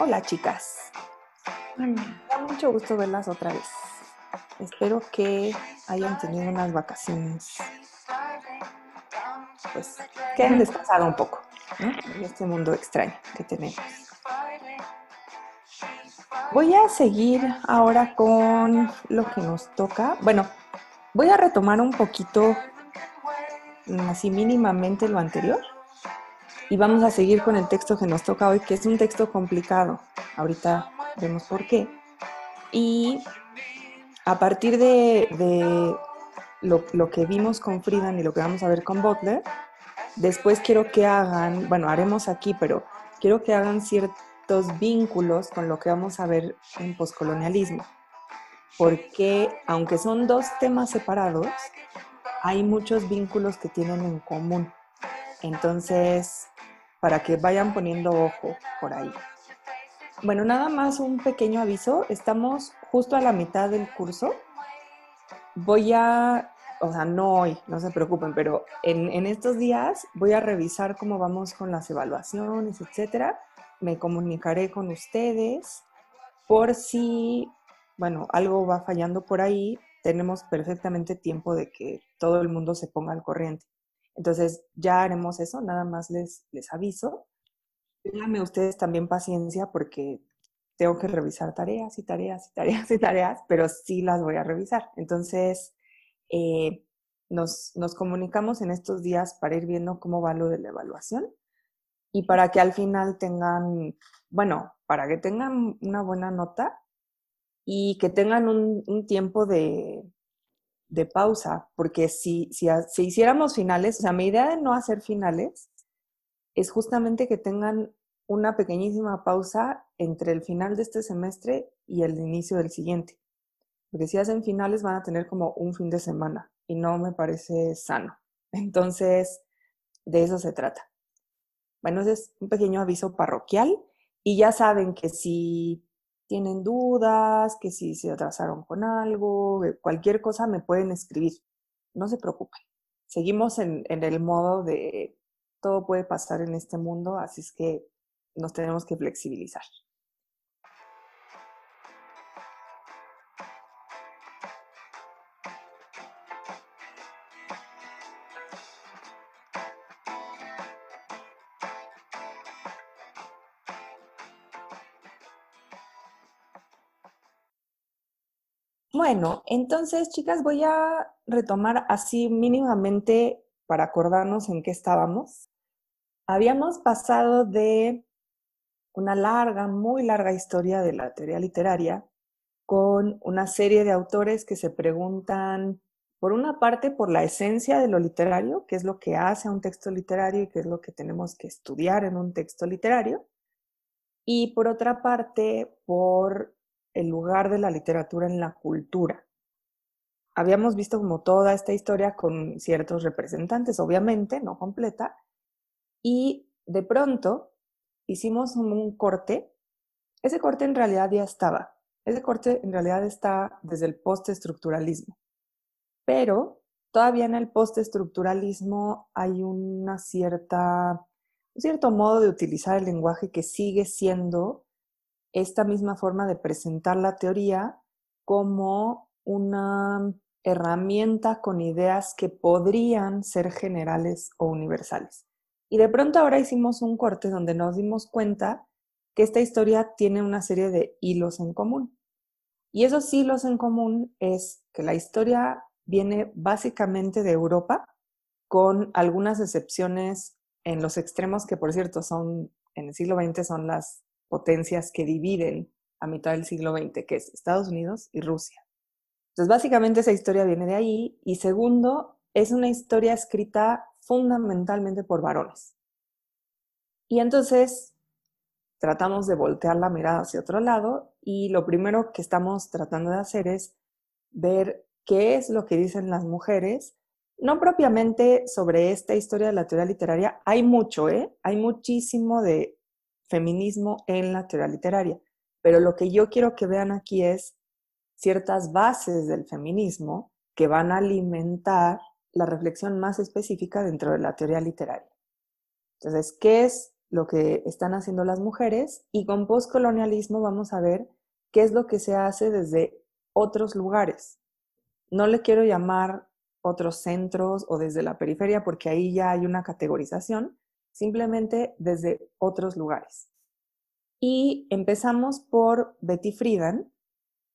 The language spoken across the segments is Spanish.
Hola chicas. Me da mucho gusto verlas otra vez. Espero que hayan tenido unas vacaciones. Pues que hayan descansado un poco en este mundo extraño que tenemos. Voy a seguir ahora con lo que nos toca. Bueno, voy a retomar un poquito, así mínimamente lo anterior y vamos a seguir con el texto que nos toca hoy, que es un texto complicado. Ahorita vemos por qué. Y a partir de, lo, que vimos con Friedan y lo que vamos a ver con Butler, después quiero que hagan, bueno, haremos aquí, pero quiero que hagan ciertos vínculos con lo que vamos a ver en poscolonialismo. Porque aunque son dos temas separados, hay muchos vínculos que tienen en común. Entonces, para que vayan poniendo ojo por ahí. Bueno, nada más un pequeño aviso. Estamos justo a la mitad del curso. Voy a, o sea, no hoy, no se preocupen, pero en, estos días voy a revisar cómo vamos con las evaluaciones, etcétera. Me comunicaré con ustedes por si, bueno, algo va fallando por ahí. Tenemos perfectamente tiempo de que todo el mundo se ponga al corriente. Entonces ya haremos eso, nada más les, les aviso. Déjenme ustedes también paciencia porque tengo que revisar tareas y tareas y tareas y tareas, pero sí las voy a revisar. Entonces, eh, nos, nos comunicamos en estos días para ir viendo cómo va lo de la evaluación y para que al final tengan, bueno, para que tengan una buena nota y que tengan un, un tiempo de, de pausa, porque si, si, si, hiciéramos finales, o sea, mi idea de no hacer finales es justamente que tengan una pequeñísima pausa entre el final de este semestre y el inicio del siguiente. Porque si hacen finales van a tener como un fin de semana y no me parece sano. Entonces, de eso se trata. Bueno, ese es un pequeño aviso parroquial y ya saben que si tienen dudas, que si se atrasaron con algo, cualquier cosa me pueden escribir. No se preocupen. Seguimos en, en el modo de todo puede pasar en este mundo, así es que nos tenemos que flexibilizar. Bueno, entonces, chicas, voy a retomar así mínimamente para acordarnos en qué estábamos. Habíamos pasado de una larga, muy larga historia de la teoría literaria con una serie de autores que se preguntan, por una parte, por la esencia de lo literario, qué es lo que hace a un texto literario y qué es lo que tenemos que estudiar en un texto literario, y por otra parte, por el lugar de la literatura en la cultura. Habíamos visto como toda esta historia con ciertos representantes, obviamente, no completa, y de pronto hicimos un corte. Ese corte en realidad ya estaba. Ese corte en realidad está desde el postestructuralismo. Pero todavía en el postestructuralismo hay una cierta, un cierto modo de utilizar el lenguaje que sigue siendo esta misma forma de presentar la teoría como una herramienta con ideas que podrían ser generales o universales. Y de pronto ahora hicimos un corte donde nos dimos cuenta que esta historia tiene una serie de hilos en común. Y esos hilos en común es que la historia viene básicamente de Europa, con algunas excepciones en los extremos que, por cierto, son en el siglo XX son las potencias que dividen a mitad del siglo XX, que es Estados Unidos y Rusia. Entonces, básicamente esa historia viene de ahí. Y segundo, es una historia escrita fundamentalmente por varones. Y entonces tratamos de voltear la mirada hacia otro lado y lo primero que estamos tratando de hacer es ver qué es lo que dicen las mujeres, no propiamente sobre esta historia de la teoría literaria, hay mucho, ¿eh? Hay muchísimo de feminismo en la teoría literaria. Pero lo que yo quiero que vean aquí es ciertas bases del feminismo que van a alimentar la reflexión más específica dentro de la teoría literaria. Entonces, ¿qué es lo que están haciendo las mujeres y con postcolonialismo vamos a ver qué es lo que se hace desde otros lugares. No le quiero llamar otros centros o desde la periferia porque ahí ya hay una categorización, simplemente desde otros lugares. Y empezamos por Betty Friedan,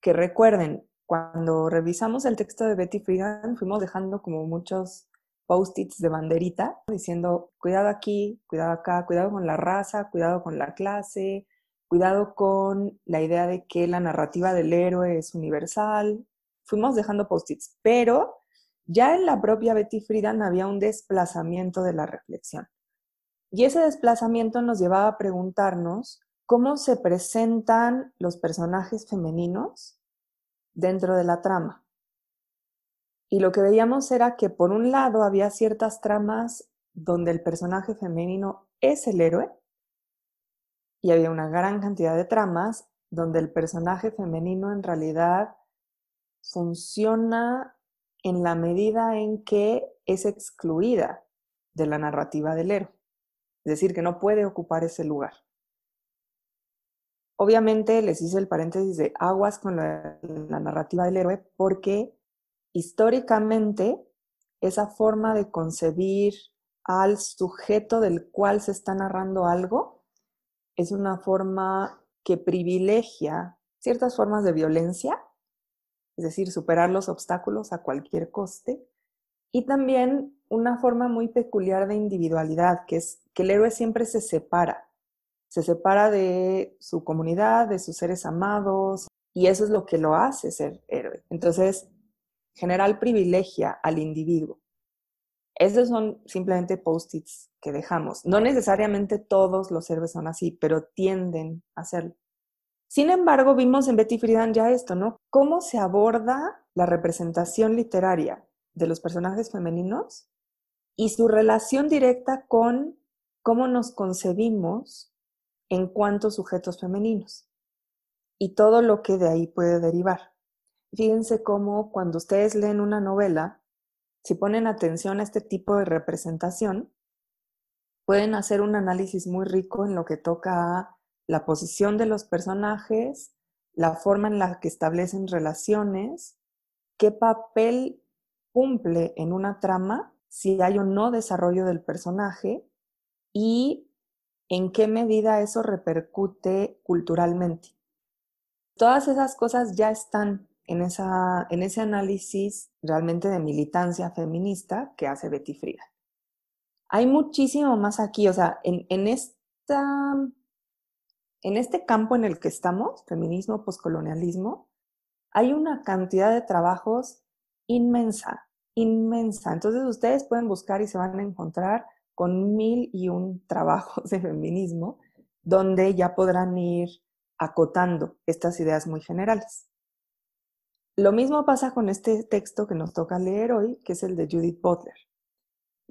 que recuerden, cuando revisamos el texto de Betty Friedan fuimos dejando como muchos post-its de banderita diciendo cuidado aquí, cuidado acá, cuidado con la raza, cuidado con la clase, cuidado con la idea de que la narrativa del héroe es universal. Fuimos dejando post-its, pero ya en la propia Betty Friedan había un desplazamiento de la reflexión. Y ese desplazamiento nos llevaba a preguntarnos cómo se presentan los personajes femeninos dentro de la trama. Y lo que veíamos era que por un lado había ciertas tramas donde el personaje femenino es el héroe y había una gran cantidad de tramas donde el personaje femenino en realidad funciona en la medida en que es excluida de la narrativa del héroe. Es decir, que no puede ocupar ese lugar. Obviamente les hice el paréntesis de aguas con la, narrativa del héroe porque históricamente esa forma de concebir al sujeto del cual se está narrando algo es una forma que privilegia ciertas formas de violencia, es decir, superar los obstáculos a cualquier coste, y también una forma muy peculiar de individualidad, que es que el héroe siempre se separa, se separa de su comunidad, de sus seres amados, y eso es lo que lo hace ser héroe. Entonces, general privilegia al individuo. Esos son simplemente post-its que dejamos. No necesariamente todos los héroes son así, pero tienden a hacerlo. Sin embargo, vimos en Betty Friedan ya esto, ¿no? Cómo se aborda la representación literaria de los personajes femeninos y su relación directa con cómo nos concebimos en cuanto sujetos femeninos y todo lo que de ahí puede derivar. Fíjense cómo cuando ustedes leen una novela, si ponen atención a este tipo de representación, pueden hacer un análisis muy rico en lo que toca a la posición de los personajes, la forma en la que establecen relaciones, qué papel cumple en una trama, si hay o no desarrollo del personaje y en qué medida eso repercute culturalmente. Todas esas cosas ya están en, esa, en ese análisis realmente de militancia feminista que hace Betty Frida. Hay muchísimo más aquí, o sea, en, en, esta, en este campo en el que estamos, feminismo, poscolonialismo, hay una cantidad de trabajos inmensa, inmensa. Entonces ustedes pueden buscar y se van a encontrar con mil y un trabajos de feminismo donde ya podrán ir acotando estas ideas muy generales. Lo mismo pasa con este texto que nos toca leer hoy, que es el de Judith Butler.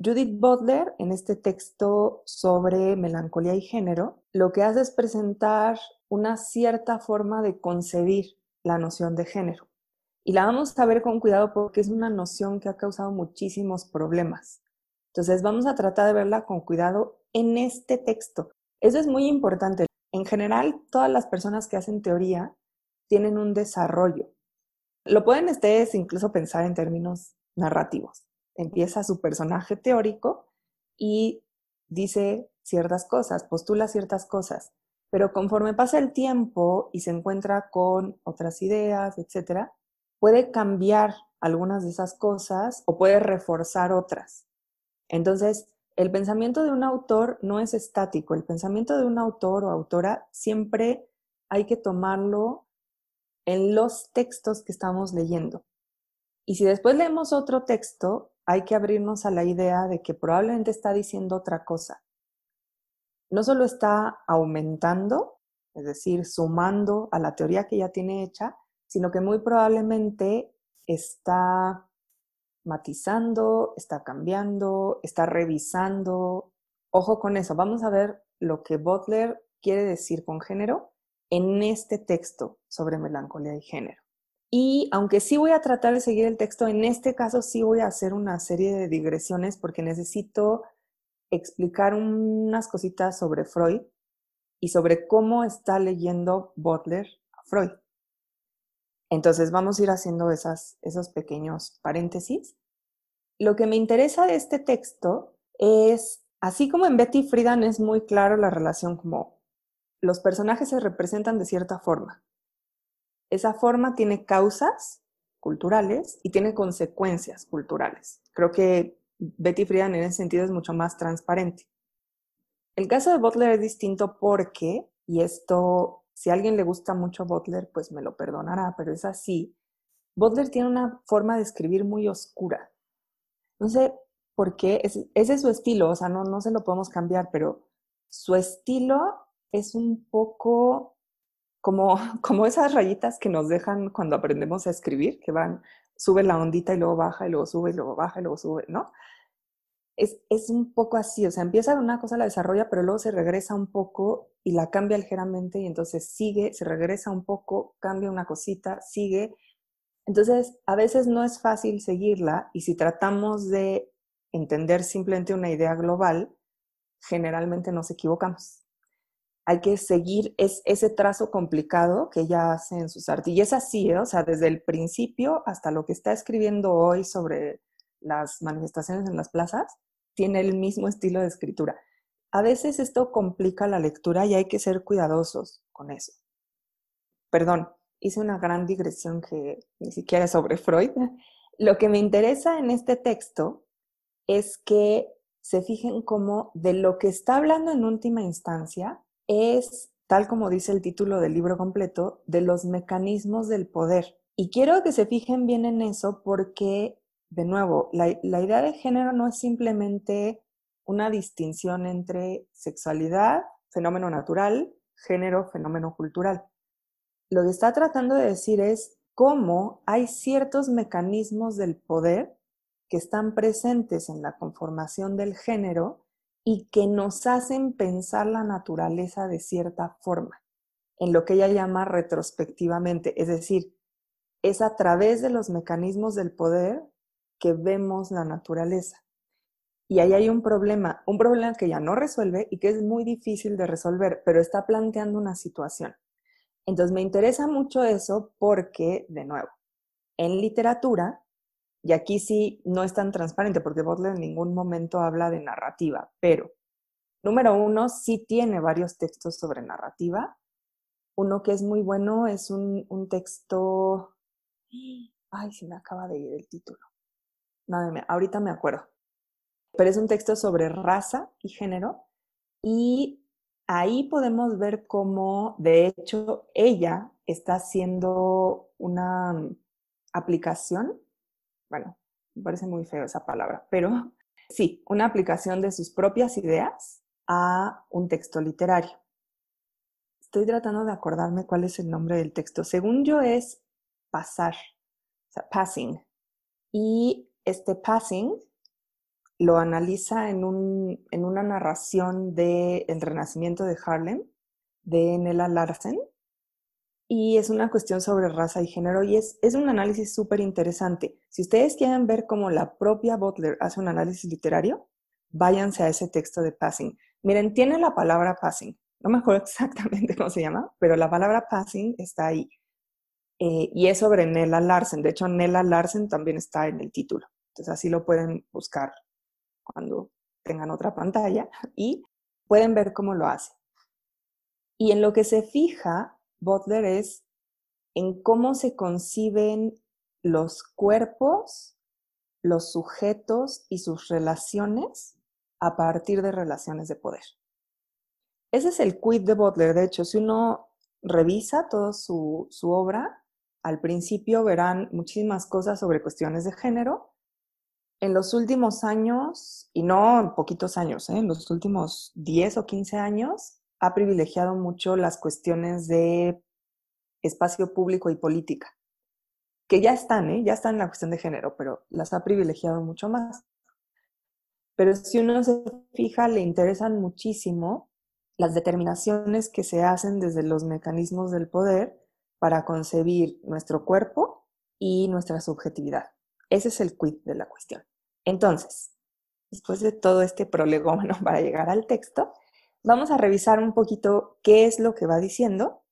Judith Butler, en este texto sobre melancolía y género, lo que hace es presentar una cierta forma de concebir la noción de género. Y la vamos a ver con cuidado porque es una noción que ha causado muchísimos problemas. Entonces vamos a tratar de verla con cuidado en este texto. Eso es muy importante. En general, todas las personas que hacen teoría tienen un desarrollo. Lo pueden ustedes incluso pensar en términos narrativos. Empieza su personaje teórico y dice ciertas cosas, postula ciertas cosas, pero conforme pasa el tiempo y se encuentra con otras ideas, etcétera, puede cambiar algunas de esas cosas o puede reforzar otras. Entonces, el pensamiento de un autor no es estático. El pensamiento de un autor o autora siempre hay que tomarlo en los textos que estamos leyendo. Y si después leemos otro texto, hay que abrirnos a la idea de que probablemente está diciendo otra cosa. No solo está aumentando, es decir, sumando a la teoría que ya tiene hecha, sino que muy probablemente está matizando, está cambiando, está revisando. Ojo con eso, vamos a ver lo que Butler quiere decir con género en este texto sobre melancolía y género. Y aunque sí voy a tratar de seguir el texto, en este caso sí voy a hacer una serie de digresiones porque necesito explicar unas cositas sobre Freud y sobre cómo está leyendo Butler a Freud. Entonces vamos a ir haciendo esas, esos pequeños paréntesis. Lo que me interesa de este texto es, así como en Betty Friedan es muy claro la relación como los personajes se representan de cierta forma. Esa forma tiene causas culturales y tiene consecuencias culturales. Creo que Betty Friedan en ese sentido es mucho más transparente. El caso de Butler es distinto porque, y esto si a alguien le gusta mucho Butler, pues me lo perdonará, pero es así. Butler tiene una forma de escribir muy oscura. No sé por qué, ese es su estilo, o sea, no, no se lo podemos cambiar, pero su estilo es un poco como, como esas rayitas que nos dejan cuando aprendemos a escribir, que van, sube la ondita y luego baja y luego sube y luego baja y luego sube, ¿no? Es, un poco así, o sea, empieza una cosa, la desarrolla, pero luego se regresa un poco y la cambia ligeramente y entonces sigue, se regresa un poco, cambia una cosita, sigue. Entonces, a veces no es fácil seguirla y si tratamos de entender simplemente una idea global, generalmente nos equivocamos. Hay que seguir es, ese trazo complicado que ella hace en sus artes. Y es así, ¿eh? o sea, desde el principio hasta lo que está escribiendo hoy sobre las manifestaciones en las plazas, tiene el mismo estilo de escritura. A veces esto complica la lectura y hay que ser cuidadosos con eso. Perdón, hice una gran digresión que ni siquiera es sobre Freud. Lo que me interesa en este texto es que se fijen cómo de lo que está hablando en última instancia es, tal como dice el título del libro completo, de los mecanismos del poder. Y quiero que se fijen bien en eso porque de nuevo, la, idea de género no es simplemente una distinción entre sexualidad, fenómeno natural, género, fenómeno cultural. Lo que está tratando de decir es cómo hay ciertos mecanismos del poder que están presentes en la conformación del género y que nos hacen pensar la naturaleza de cierta forma, en lo que ella llama retrospectivamente, es decir, es a través de los mecanismos del poder que vemos la naturaleza. Y ahí hay un problema, un problema que ya no resuelve y que es muy difícil de resolver, pero está planteando una situación. Entonces me interesa mucho eso porque, de nuevo, en literatura, y aquí sí no es tan transparente porque Butler en ningún momento habla de narrativa, pero número uno, sí tiene varios textos sobre narrativa. Uno que es muy bueno es un, un texto, ay, se me acaba de ir el título ahorita me acuerdo. Pero es un texto sobre raza y género y ahí podemos ver cómo, de hecho, ella está haciendo una mm, aplicación, bueno, me parece muy feo esa palabra, pero sí, una aplicación de sus propias ideas a un texto literario. Estoy tratando de acordarme cuál es el nombre del texto. Según yo es pasar, o sea, passing. Y este passing lo analiza en, un, en una narración del el renacimiento de Harlem de Nella Larsen y es una cuestión sobre raza y género y es, es un análisis súper interesante. Si ustedes quieren ver cómo la propia Butler hace un análisis literario, váyanse a ese texto de passing. Miren, tiene la palabra passing. No me acuerdo exactamente cómo se llama, pero la palabra passing está ahí. Eh, y es sobre Nella Larsen. De hecho, Nella Larsen también está en el título. Entonces así lo pueden buscar cuando tengan otra pantalla y pueden ver cómo lo hace. Y en lo que se fija Butler es en cómo se conciben los cuerpos, los sujetos y sus relaciones a partir de relaciones de poder. Ese es el quid de Butler. De hecho, si uno revisa toda su, su obra, al principio verán muchísimas cosas sobre cuestiones de género, en los últimos años, y no en poquitos años, ¿eh? en los últimos 10 o 15 años, ha privilegiado mucho las cuestiones de espacio público y política, que ya están, ¿eh? ya están en la cuestión de género, pero las ha privilegiado mucho más. Pero si uno se fija, le interesan muchísimo las determinaciones que se hacen desde los mecanismos del poder para concebir nuestro cuerpo y nuestra subjetividad. Ese es el quid de la cuestión. Entonces, después de todo este prolegómeno para llegar al texto, vamos a revisar un poquito qué es lo que va diciendo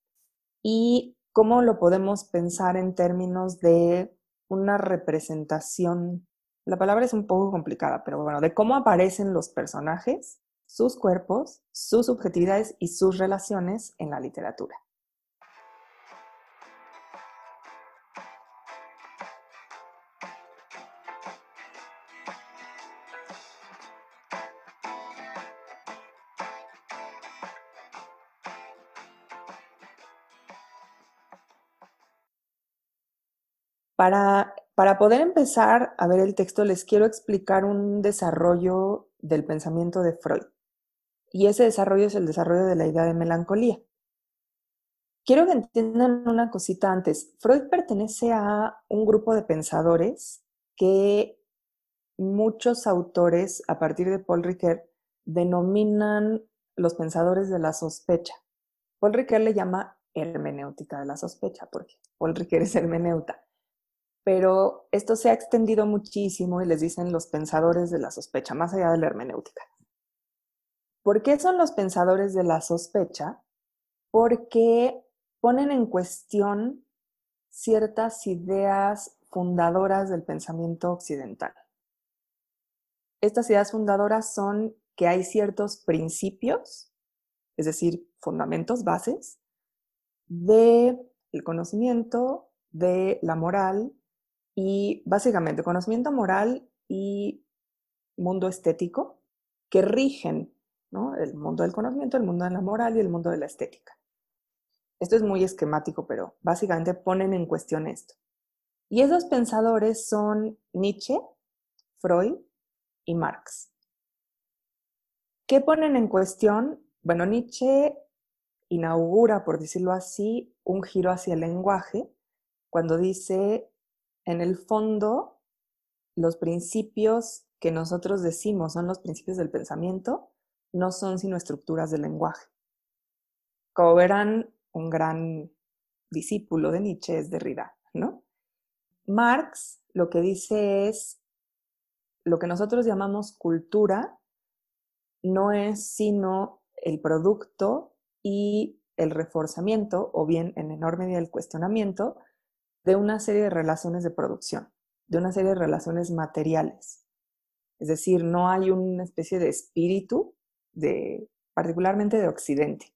y cómo lo podemos pensar en términos de una representación. La palabra es un poco complicada, pero bueno, de cómo aparecen los personajes, sus cuerpos, sus subjetividades y sus relaciones en la literatura. Para, poder empezar a ver el texto, les quiero explicar un desarrollo del pensamiento de Freud. Y ese desarrollo es el desarrollo de la idea de melancolía. Quiero que entiendan una cosita antes. Freud pertenece a un grupo de pensadores que muchos autores, a partir de Paul Ricoeur, denominan los pensadores de la sospecha. Paul Ricoeur le llama hermenéutica de la sospecha, porque Paul Ricoeur es hermeneuta pero esto se ha extendido muchísimo y les dicen los pensadores de la sospecha, más allá de la hermenéutica. ¿Por qué son los pensadores de la sospecha? Porque ponen en cuestión ciertas ideas fundadoras del pensamiento occidental. Estas ideas fundadoras son que hay ciertos principios, es decir, fundamentos, bases, de el conocimiento, de la moral, y básicamente conocimiento moral y mundo estético que rigen el mundo del conocimiento, el mundo de la moral y el mundo de la estética. Esto es muy esquemático, pero básicamente ponen en cuestión esto. Y esos pensadores son Nietzsche, Freud y Marx. ¿Qué ponen en cuestión? Bueno, Nietzsche inaugura, por decirlo así, un giro hacia el lenguaje cuando dice en el fondo, los principios que nosotros decimos son los principios del pensamiento, no son sino estructuras del lenguaje. Como verán, un gran discípulo de Nietzsche es Derrida, ¿no? Marx lo que dice es, lo que nosotros llamamos cultura no es sino el producto y el reforzamiento, o bien en enorme medida el cuestionamiento, de una serie de relaciones de producción, de una serie de relaciones materiales. Es decir, no hay una especie de espíritu, particularmente de Occidente,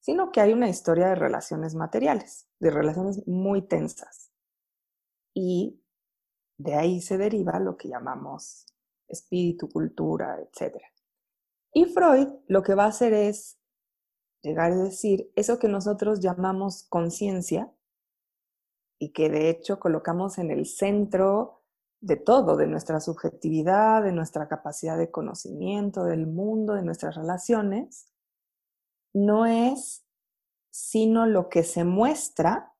sino que hay una historia de relaciones materiales, de relaciones muy tensas. Y de ahí se deriva lo que llamamos espíritu, cultura, etc. Y Freud lo que va a hacer es llegar a decir eso que nosotros llamamos conciencia, y que de hecho colocamos en el centro de todo, de nuestra subjetividad, de nuestra capacidad de conocimiento del mundo, de nuestras relaciones, no es sino lo que se muestra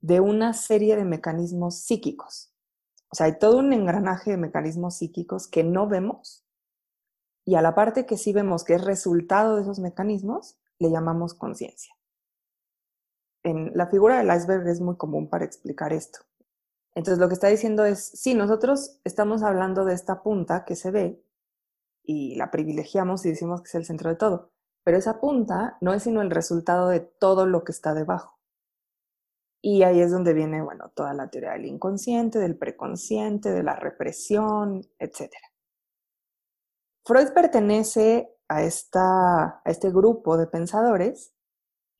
de una serie de mecanismos psíquicos. O sea, hay todo un engranaje de mecanismos psíquicos que no vemos y a la parte que sí vemos que es resultado de esos mecanismos, le llamamos conciencia en la figura del iceberg es muy común para explicar esto. Entonces lo que está diciendo es, sí, nosotros estamos hablando de esta punta que se ve y la privilegiamos y decimos que es el centro de todo, pero esa punta no es sino el resultado de todo lo que está debajo. Y ahí es donde viene, bueno, toda la teoría del inconsciente, del preconsciente, de la represión, etc. Freud pertenece a, esta, a este grupo de pensadores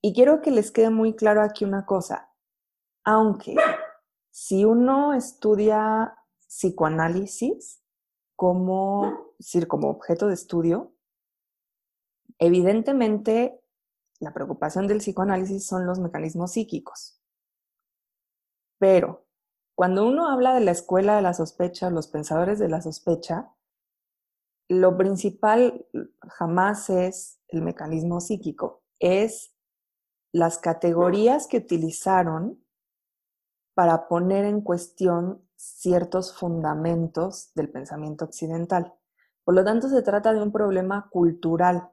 y quiero que les quede muy claro aquí una cosa. Aunque si uno estudia psicoanálisis como, decir, como objeto de estudio, evidentemente la preocupación del psicoanálisis son los mecanismos psíquicos. Pero cuando uno habla de la escuela de la sospecha, los pensadores de la sospecha, lo principal jamás es el mecanismo psíquico, es las categorías que utilizaron para poner en cuestión ciertos fundamentos del pensamiento occidental. Por lo tanto, se trata de un problema cultural.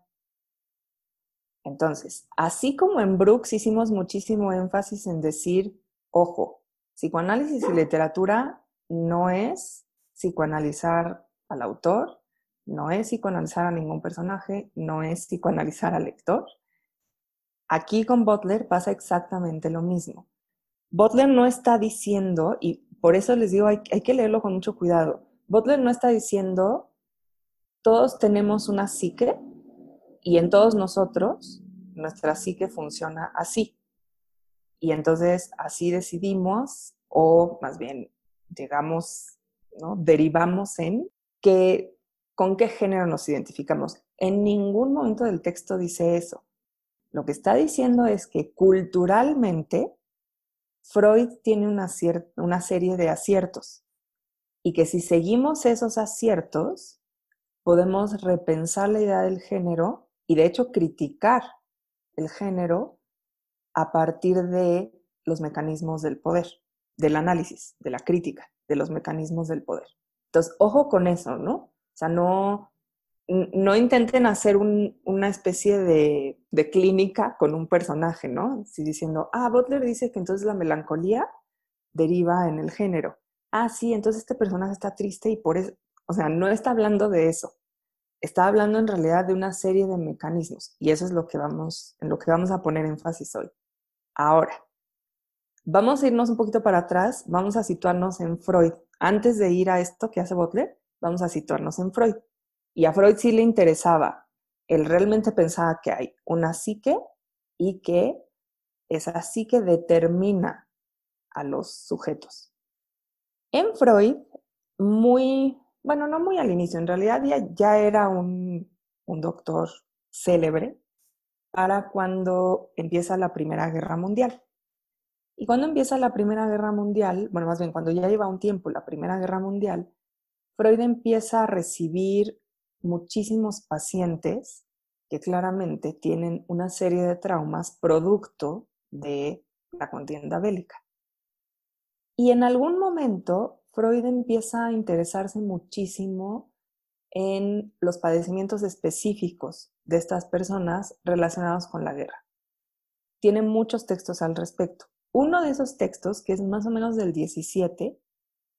Entonces, así como en Brooks hicimos muchísimo énfasis en decir, ojo, psicoanálisis y literatura no es psicoanalizar al autor, no es psicoanalizar a ningún personaje, no es psicoanalizar al lector. Aquí con Butler pasa exactamente lo mismo. Butler no está diciendo, y por eso les digo, hay, que leerlo con mucho cuidado, Butler no está diciendo, todos tenemos una psique y en todos nosotros nuestra psique funciona así. Y entonces así decidimos, o más bien llegamos, ¿no? derivamos en que con qué género nos identificamos. En ningún momento del texto dice eso. Lo que está diciendo es que culturalmente Freud tiene una, serie de aciertos y que si seguimos esos aciertos, podemos repensar la idea del género y de hecho criticar el género a partir de los mecanismos del poder, del análisis, de la crítica, de los mecanismos del poder. Entonces, ojo con eso, ¿no? O sea, no, no intenten hacer una especie de, clínica con un personaje, ¿no? Si diciendo, ah, Butler dice que entonces la melancolía deriva en el género. Ah, sí, entonces este personaje está triste y por eso, o sea, no está hablando de eso. Está hablando en realidad de una serie de mecanismos y eso es lo que vamos, en lo que vamos a poner énfasis hoy. Ahora, vamos a irnos un poquito para atrás, vamos a situarnos en Freud. Antes de ir a esto que hace Butler, vamos a situarnos en Freud. Y a Freud sí le interesaba, él realmente pensaba que hay una psique y que esa psique determina a los sujetos. En Freud, muy, bueno, no muy al inicio, en realidad ya, era un, un doctor célebre para cuando empieza la Primera Guerra Mundial. Y cuando empieza la Primera Guerra Mundial, bueno, más bien cuando ya lleva un tiempo la Primera Guerra Mundial, Freud empieza a recibir muchísimos pacientes que claramente tienen una serie de traumas producto de la contienda bélica. Y en algún momento Freud empieza a interesarse muchísimo en los padecimientos específicos de estas personas relacionados con la guerra. Tiene muchos textos al respecto. Uno de esos textos, que es más o menos del 17,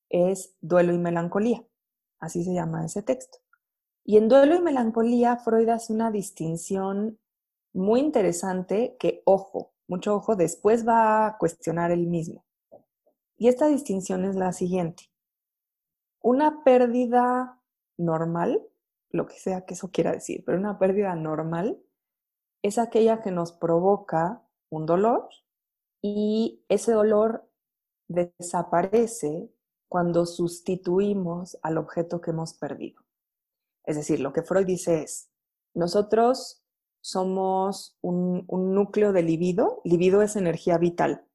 es Duelo y Melancolía. Así se llama ese texto. Y en duelo y melancolía, Freud hace una distinción muy interesante que, ojo, mucho ojo, después va a cuestionar él mismo. Y esta distinción es la siguiente. Una pérdida normal, lo que sea que eso quiera decir, pero una pérdida normal es aquella que nos provoca un dolor y ese dolor desaparece cuando sustituimos al objeto que hemos perdido. Es decir, lo que Freud dice es, nosotros somos un, núcleo de libido, libido es energía vital.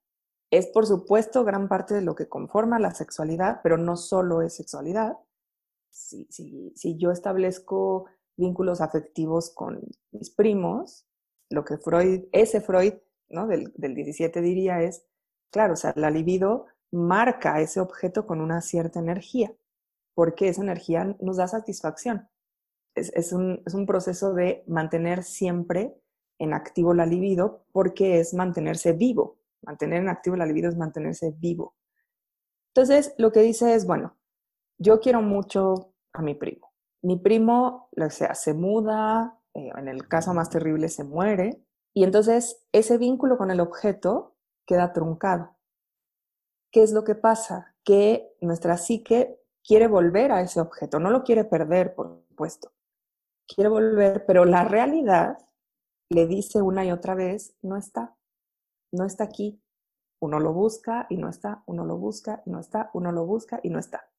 Es, por supuesto, gran parte de lo que conforma la sexualidad, pero no solo es sexualidad. Si, si yo establezco vínculos afectivos con mis primos, lo que Freud, ese Freud ¿no? del, del 17 diría es, claro, o sea, la libido marca ese objeto con una cierta energía, porque esa energía nos da satisfacción. Es, un, proceso de mantener siempre en activo la libido, porque es mantenerse vivo. Mantener en activo la libido es mantenerse vivo. Entonces, lo que dice es, bueno, yo quiero mucho a mi primo. Mi primo, o sea, se muda, eh, en el caso más terrible se muere, y entonces ese vínculo con el objeto queda truncado. ¿qué es lo que pasa? Que nuestra psique quiere volver a ese objeto, no lo quiere perder, por supuesto. Quiere volver, pero la realidad le dice una y otra vez, no está, no está aquí. Uno lo busca y no está, uno lo busca y no está, uno lo busca y no está.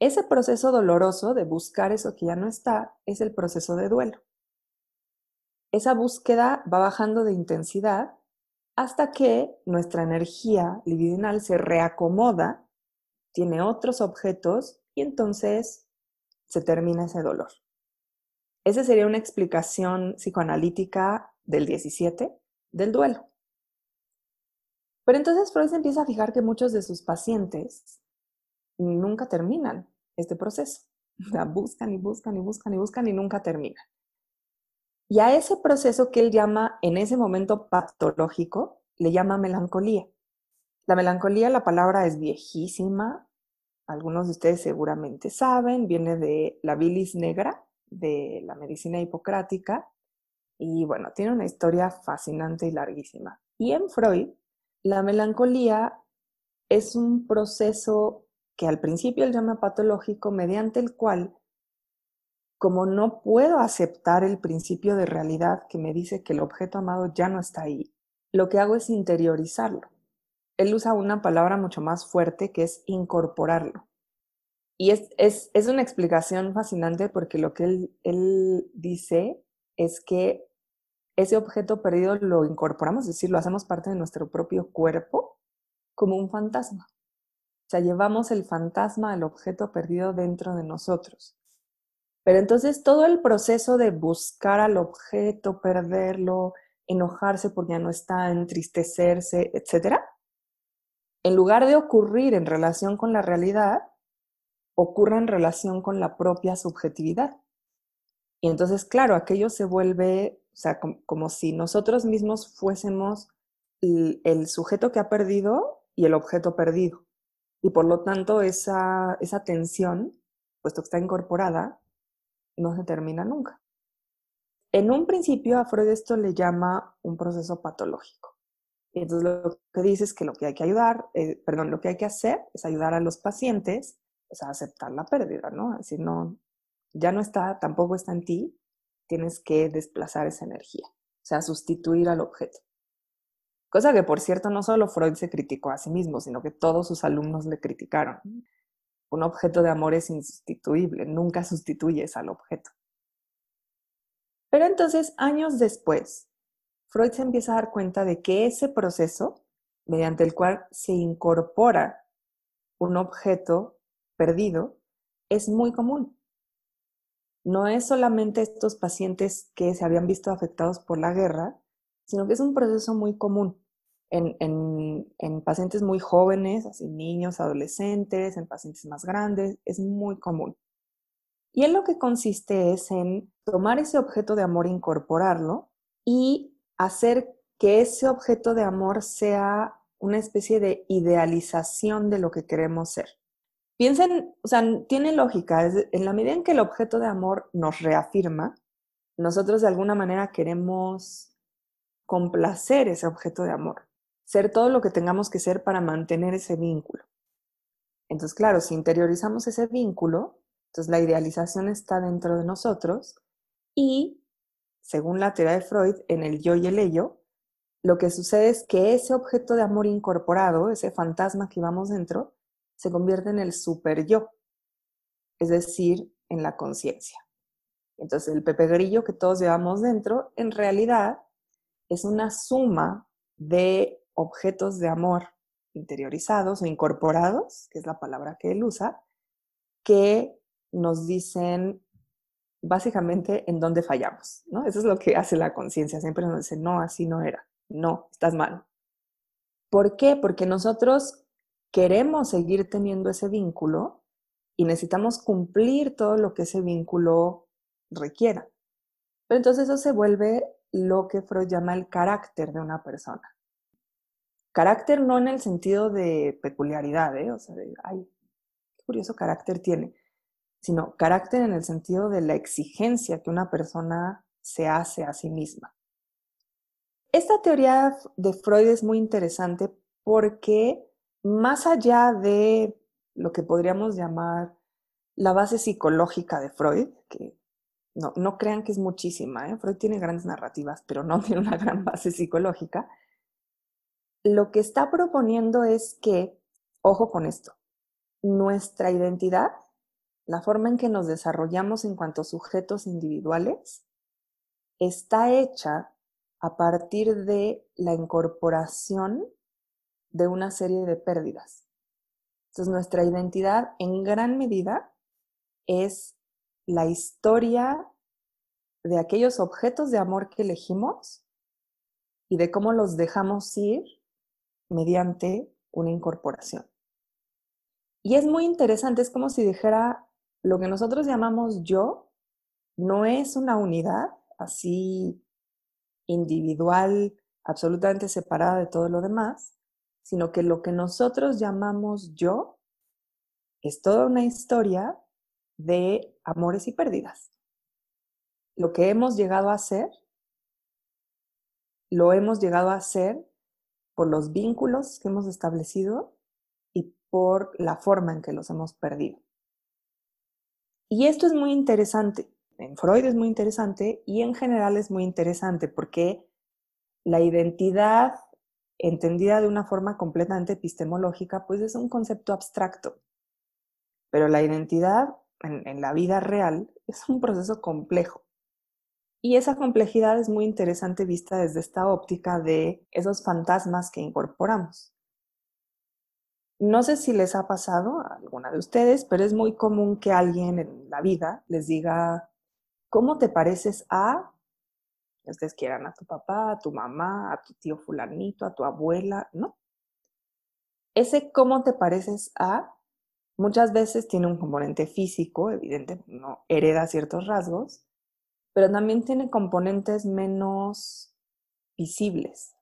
Ese proceso doloroso de buscar eso que ya no está es el proceso de duelo. Esa búsqueda va bajando de intensidad hasta que nuestra energía libidinal se reacomoda, tiene otros objetos y entonces se termina ese dolor. Esa sería una explicación psicoanalítica del 17 del duelo. Pero entonces Freud se empieza a fijar que muchos de sus pacientes nunca terminan este proceso. O buscan y buscan y buscan y buscan y nunca terminan. Y a ese proceso que él llama en ese momento patológico, le llama melancolía. La melancolía, la palabra es viejísima, algunos de ustedes seguramente saben, viene de la bilis negra, de la medicina hipocrática, y bueno, tiene una historia fascinante y larguísima. Y en Freud, la melancolía es un proceso que al principio él llama patológico, mediante el cual, como no puedo aceptar el principio de realidad que me dice que el objeto amado ya no está ahí, lo que hago es interiorizarlo. Él usa una palabra mucho más fuerte que es incorporarlo. Y es, es, es una explicación fascinante porque lo que él, él dice es que ese objeto perdido lo incorporamos, es decir, lo hacemos parte de nuestro propio cuerpo como un fantasma. O sea, llevamos el fantasma del objeto perdido dentro de nosotros. Pero entonces todo el proceso de buscar al objeto, perderlo, enojarse porque ya no está, entristecerse, etc., en lugar de ocurrir en relación con la realidad, ocurre en relación con la propia subjetividad. Y entonces, claro, aquello se vuelve, o sea, como, si nosotros mismos fuésemos el, sujeto que ha perdido y el objeto perdido. Y por lo tanto, esa, esa tensión, puesto que está incorporada, no se termina nunca. En un principio a Freud esto le llama un proceso patológico. Entonces lo que dice es que lo que hay que ayudar, eh, perdón, lo que hay que hacer es ayudar a los pacientes pues, a aceptar la pérdida, ¿no? Decir, no, ya no está, tampoco está en ti, tienes que desplazar esa energía, o sea, sustituir al objeto. Cosa que, por cierto, no solo Freud se criticó a sí mismo, sino que todos sus alumnos le criticaron. Un objeto de amor es insustituible, nunca sustituyes al objeto. Pero entonces, años después, Freud se empieza a dar cuenta de que ese proceso, mediante el cual se incorpora un objeto perdido, es muy común no es solamente estos pacientes que se habían visto afectados por la guerra, sino que es un proceso muy común en, en, pacientes muy jóvenes, así niños, adolescentes, en pacientes más grandes, es muy común. Y en lo que consiste es en tomar ese objeto de amor, incorporarlo y hacer que ese objeto de amor sea una especie de idealización de lo que queremos ser. Piensen, o sea, tiene lógica, en la medida en que el objeto de amor nos reafirma, nosotros de alguna manera queremos complacer ese objeto de amor, ser todo lo que tengamos que ser para mantener ese vínculo. Entonces, claro, si interiorizamos ese vínculo, entonces la idealización está dentro de nosotros y, según la teoría de Freud, en el yo y el ello, lo que sucede es que ese objeto de amor incorporado, ese fantasma que vamos dentro, se convierte en el super yo, es decir, en la conciencia. Entonces, el Pepe Grillo que todos llevamos dentro, en realidad, es una suma de objetos de amor interiorizados o incorporados, que es la palabra que él usa, que nos dicen básicamente en dónde fallamos, ¿no? Eso es lo que hace la conciencia, siempre nos dice, no, así no era, no, estás mal. ¿Por qué? Porque nosotros queremos seguir teniendo ese vínculo y necesitamos cumplir todo lo que ese vínculo requiera. Pero entonces eso se vuelve lo que Freud llama el carácter de una persona. Carácter no en el sentido de peculiaridad, ¿eh? o sea, ay, qué curioso carácter tiene, sino carácter en el sentido de la exigencia que una persona se hace a sí misma. Esta teoría de Freud es muy interesante porque más allá de lo que podríamos llamar la base psicológica de Freud, que no, no crean que es muchísima, ¿eh? Freud tiene grandes narrativas, pero no tiene una gran base psicológica, lo que está proponiendo es que, ojo con esto, nuestra identidad, la forma en que nos desarrollamos en cuanto a sujetos individuales, está hecha a partir de la incorporación de una serie de pérdidas. Entonces nuestra identidad en gran medida es la historia de aquellos objetos de amor que elegimos y de cómo los dejamos ir mediante una incorporación. Y es muy interesante, es como si dijera, lo que nosotros llamamos yo no es una unidad así individual, absolutamente separada de todo lo demás, sino que lo que nosotros llamamos yo es toda una historia de amores y pérdidas. Lo que hemos llegado a hacer, lo hemos llegado a hacer por los vínculos que hemos establecido y por la forma en que los hemos perdido. Y esto es muy interesante. En Freud es muy interesante y en general es muy interesante porque la identidad entendida de una forma completamente epistemológica, pues es un concepto abstracto. Pero la identidad en, la vida real es un proceso complejo. Y esa complejidad es muy interesante vista desde esta óptica de esos fantasmas que incorporamos. No sé si les ha pasado a alguna de ustedes, pero es muy común que alguien en la vida les diga, ¿cómo te pareces a? Ustedes quieran, a tu papá, a tu mamá, a tu tío fulanito, a tu abuela, ¿no? Ese cómo te pareces a muchas veces tiene un componente físico, evidente, no hereda ciertos rasgos, pero también tiene componentes menos visibles.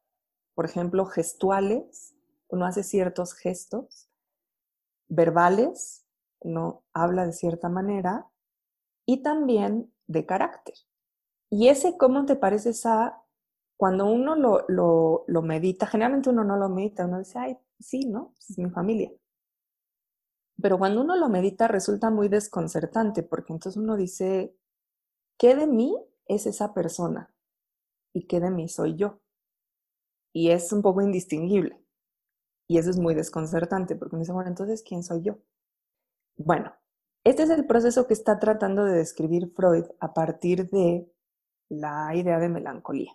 Por ejemplo, gestuales, uno hace ciertos gestos, verbales, uno habla de cierta manera, y también de carácter. Y ese cómo te pareces a, cuando uno lo, lo, lo medita, generalmente uno no lo medita, uno dice, ay, sí, ¿no? Es mi familia. Pero cuando uno lo medita resulta muy desconcertante, porque entonces uno dice, ¿qué de mí es esa persona? ¿Y qué de mí soy yo? Y es un poco indistinguible. Y eso es muy desconcertante, porque uno dice, bueno, entonces, ¿quién soy yo? Bueno, este es el proceso que está tratando de describir Freud a partir de la idea de melancolía.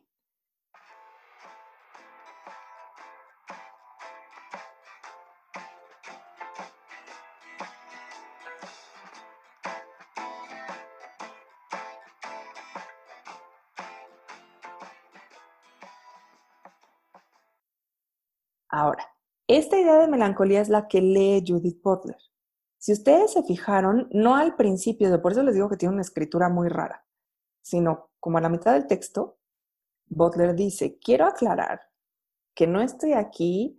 Ahora, esta idea de melancolía es la que lee Judith Butler. Si ustedes se fijaron, no al principio, por eso les digo que tiene una escritura muy rara, sino como a la mitad del texto, Butler dice, quiero aclarar que no estoy aquí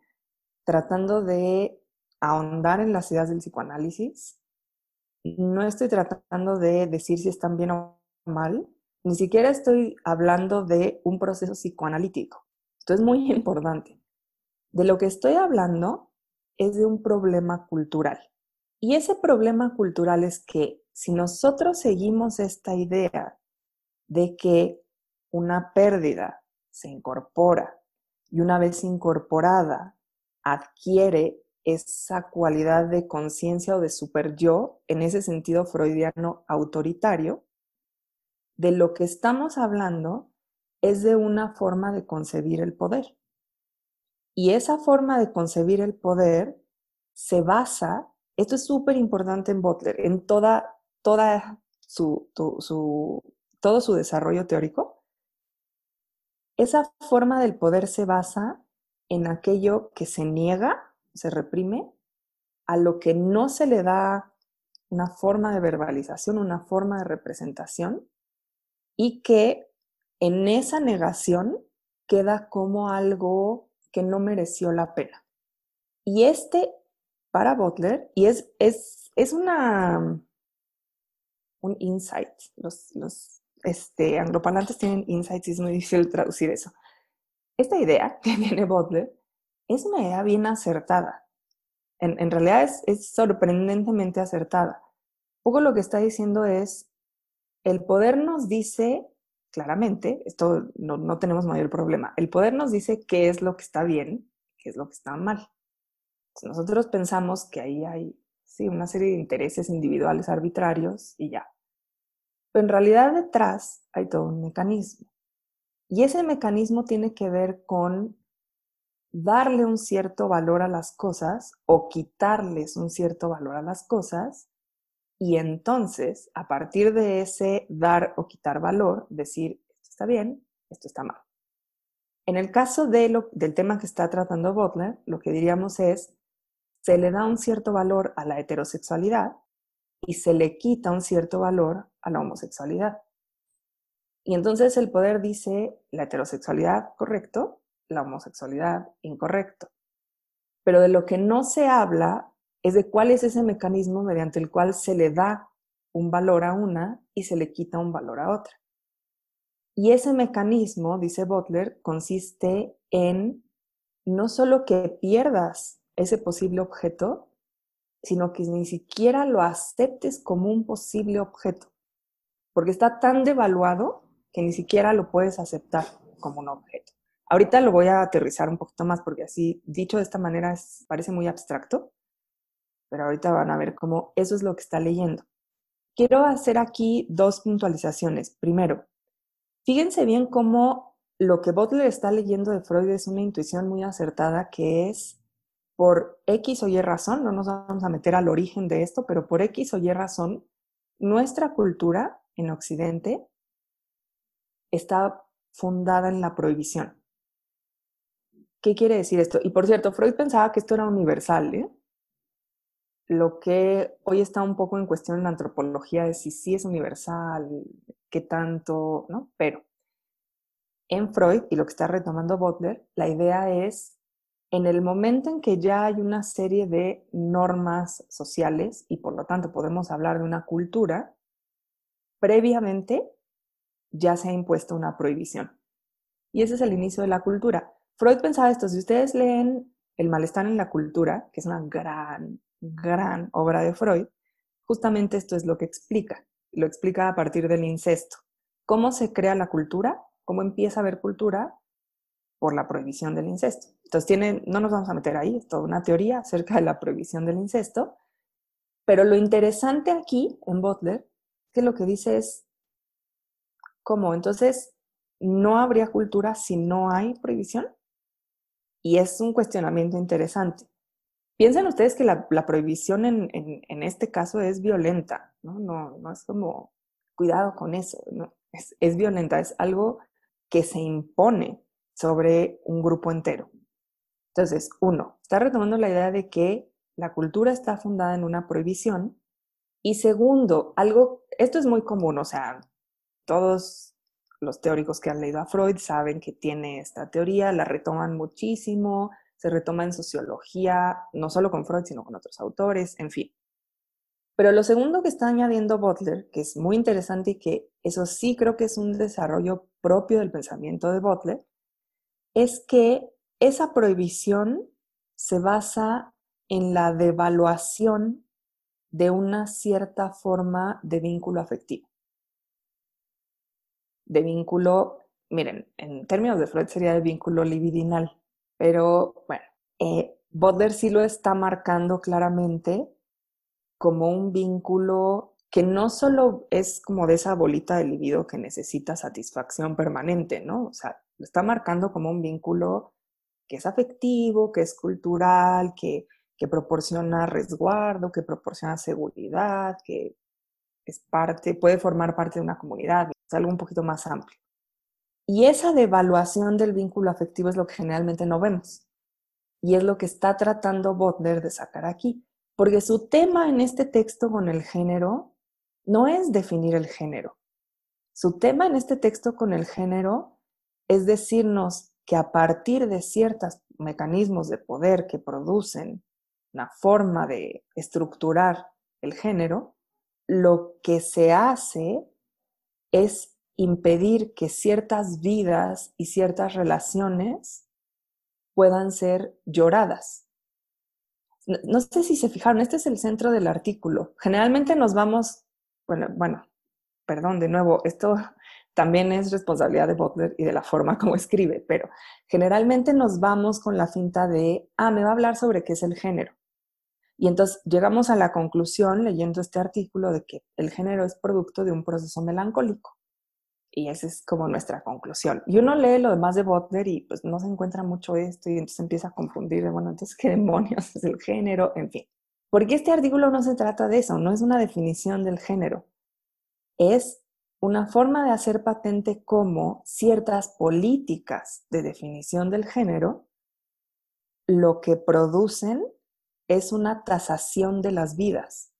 tratando de ahondar en las ideas del psicoanálisis, no estoy tratando de decir si están bien o mal, ni siquiera estoy hablando de un proceso psicoanalítico. Esto es muy importante. De lo que estoy hablando es de un problema cultural. Y ese problema cultural es que si nosotros seguimos esta idea de que una pérdida se incorpora y una vez incorporada adquiere esa cualidad de conciencia o de super yo, en ese sentido freudiano autoritario, de lo que estamos hablando es de una forma de concebir el poder. Y esa forma de concebir el poder se basa, esto es súper importante en Butler, en toda, toda su, todo su desarrollo teórico, esa forma del poder se basa en aquello que se niega, se reprime, a lo que no se le da una forma de verbalización, una forma de representación, y que en esa negación queda como algo que no mereció la pena. Y este, para Butler, y es, es, es una, un insight, los, los este, angloparlantes tienen insights y es muy difícil traducir eso. Esta idea que tiene Butler es una idea bien acertada. En, en realidad es, es sorprendentemente acertada. Un poco lo que está diciendo es, el poder nos dice claramente, esto no, tenemos mayor problema. El poder nos dice qué es lo que está bien, qué es lo que está mal. nosotros pensamos que ahí hay sí, una serie de intereses individuales arbitrarios y ya. Pero en realidad detrás hay todo un mecanismo. Y ese mecanismo tiene que ver con darle un cierto valor a las cosas o quitarles un cierto valor a las cosas y entonces, a partir de ese dar o quitar valor, decir, esto está bien, esto está mal. En el caso del tema que está tratando Butler, lo que diríamos es, se le da un cierto valor a la heterosexualidad y se le quita un cierto valor a la homosexualidad. Y entonces el poder dice la heterosexualidad correcto, la homosexualidad incorrecto. Pero de lo que no se habla es de cuál es ese mecanismo mediante el cual se le da un valor a una y se le quita un valor a otra. Y ese mecanismo, dice Butler, consiste en no solo que pierdas ese posible objeto, sino que ni siquiera lo aceptes como un posible objeto, porque está tan devaluado que ni siquiera lo puedes aceptar como un objeto. Ahorita lo voy a aterrizar un poquito más porque así, dicho de esta manera, parece muy abstracto, pero ahorita van a ver cómo eso es lo que está leyendo. Quiero hacer aquí dos puntualizaciones. Primero, fíjense bien cómo lo que Butler está leyendo de Freud es una intuición muy acertada que es por X o Y razón, no nos vamos a meter al origen de esto, pero por X o Y razón, nuestra cultura en Occidente está fundada en la prohibición. ¿Qué quiere decir esto? Y por cierto, Freud pensaba que esto era universal. ¿eh? Lo que hoy está un poco en cuestión en la antropología es si sí es universal, qué tanto, ¿no? Pero en Freud, y lo que está retomando Butler, la idea es, en el momento en que ya hay una serie de normas sociales, y por lo tanto podemos hablar de una cultura, previamente ya se ha impuesto una prohibición. Y ese es el inicio de la cultura. Freud pensaba esto, si ustedes leen El malestar en la cultura, que es una gran, gran obra de Freud, justamente esto es lo que explica. Lo explica a partir del incesto. ¿Cómo se crea la cultura? ¿Cómo empieza a haber cultura? Por la prohibición del incesto. Entonces, tiene, no nos vamos a meter ahí, es toda una teoría acerca de la prohibición del incesto, pero lo interesante aquí en Butler que lo que dice es, ¿cómo? Entonces, ¿no habría cultura si no hay prohibición? Y es un cuestionamiento interesante. Piensen ustedes que la, prohibición en, en, este caso es violenta, ¿no? No, no es como, cuidado con eso, ¿no? Es, es violenta, es algo que se impone sobre un grupo entero. Entonces, uno, está retomando la idea de que la cultura está fundada en una prohibición. Y segundo, algo, esto es muy común, o sea, todos los teóricos que han leído a Freud saben que tiene esta teoría, la retoman muchísimo, se retoma en sociología, no solo con Freud, sino con otros autores, en fin. Pero lo segundo que está añadiendo Butler, que es muy interesante y que eso sí creo que es un desarrollo propio del pensamiento de Butler, es que esa prohibición se basa en la devaluación de una cierta forma de vínculo afectivo de vínculo, miren, en términos de Freud sería de vínculo libidinal, pero bueno, eh, Butler sí lo está marcando claramente como un vínculo que no solo es como de esa bolita de libido que necesita satisfacción permanente, ¿no? O sea, lo está marcando como un vínculo que es afectivo, que es cultural, que, que proporciona resguardo, que proporciona seguridad, que es parte, puede formar parte de una comunidad, es algo un poquito más amplio. Y esa devaluación del vínculo afectivo es lo que generalmente no vemos. Y es lo que está tratando Butler de sacar aquí. Porque su tema en este texto con el género no es definir el género. Su tema en este texto con el género es decirnos que a partir de ciertos mecanismos de poder que producen una forma de estructurar el género, lo que se hace es impedir que ciertas vidas y ciertas relaciones puedan ser lloradas. No, sé si se fijaron, este es el centro del artículo. Generalmente nos vamos, bueno, bueno, perdón, de nuevo, esto también es responsabilidad de Butler y de la forma como escribe, pero generalmente nos vamos con la finta de, ah, me va a hablar sobre qué es el género. Y entonces llegamos a la conclusión, leyendo este artículo, de que el género es producto de un proceso melancólico. Y esa es como nuestra conclusión. Y uno lee lo demás de Butler y pues no se encuentra mucho esto y entonces empieza a confundir, bueno, entonces, ¿qué demonios es el género? En fin. Porque este artículo no se trata de eso, no es una definición del género. Es una forma de hacer patente cómo ciertas políticas de definición del género lo que producen es una tasación de las vidas.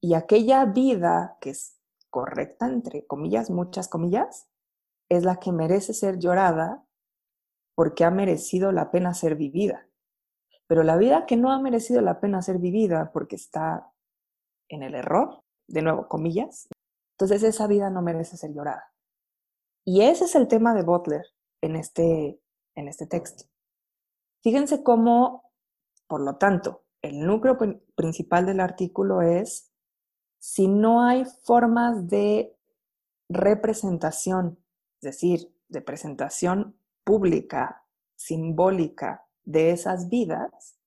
Y aquella vida que es correcta, entre comillas, muchas comillas, es la que merece ser llorada porque ha merecido la pena ser vivida. Pero la vida que no ha merecido la pena ser vivida porque está en el error, de nuevo, comillas, entonces esa vida no merece ser llorada. Y ese es el tema de Butler en este, en este texto. Fíjense cómo, por lo tanto, el núcleo principal del artículo es si no hay formas de representación, es decir, de presentación pública, simbólica de esas vidas,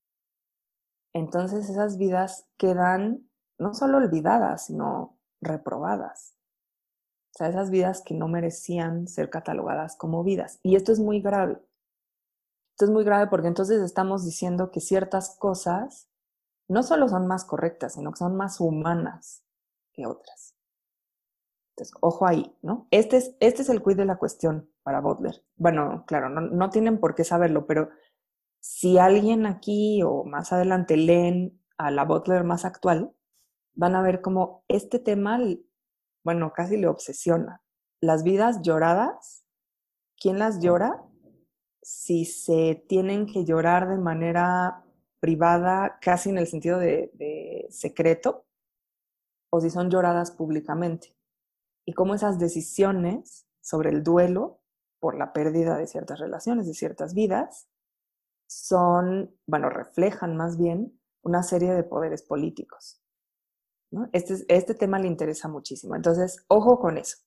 entonces esas vidas quedan no solo olvidadas, sino reprobadas. O sea, esas vidas que no merecían ser catalogadas como vidas. Y esto es muy grave. Esto es muy grave porque entonces estamos diciendo que ciertas cosas no solo son más correctas, sino que son más humanas que otras. Entonces, ojo ahí, ¿no? Este es, este es el quid de la cuestión para Butler. Bueno, claro, no, no tienen por qué saberlo, pero si alguien aquí o más adelante leen a la Butler más actual, van a ver cómo este tema, bueno, casi le obsesiona. Las vidas lloradas, ¿quién las llora? Si se tienen que llorar de manera privada, casi en el sentido de, secreto, o si son lloradas públicamente. Y cómo esas decisiones sobre el duelo por la pérdida de ciertas relaciones, de ciertas vidas, son, bueno, reflejan más bien una serie de poderes políticos. Este, este tema le interesa muchísimo. Entonces, ojo con eso.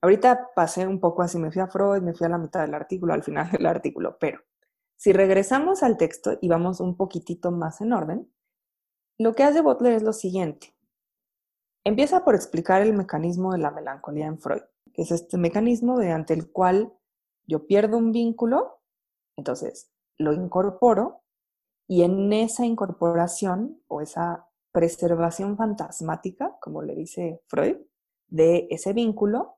Ahorita pasé un poco así, me fui a Freud, me fui a la mitad del artículo, al final del artículo, pero si regresamos al texto y vamos un poquitito más en orden, lo que hace Butler es lo siguiente. Empieza por explicar el mecanismo de la melancolía en Freud, que es este mecanismo mediante el cual yo pierdo un vínculo, entonces lo incorporo y en esa incorporación o esa preservación fantasmática, como le dice Freud, de ese vínculo,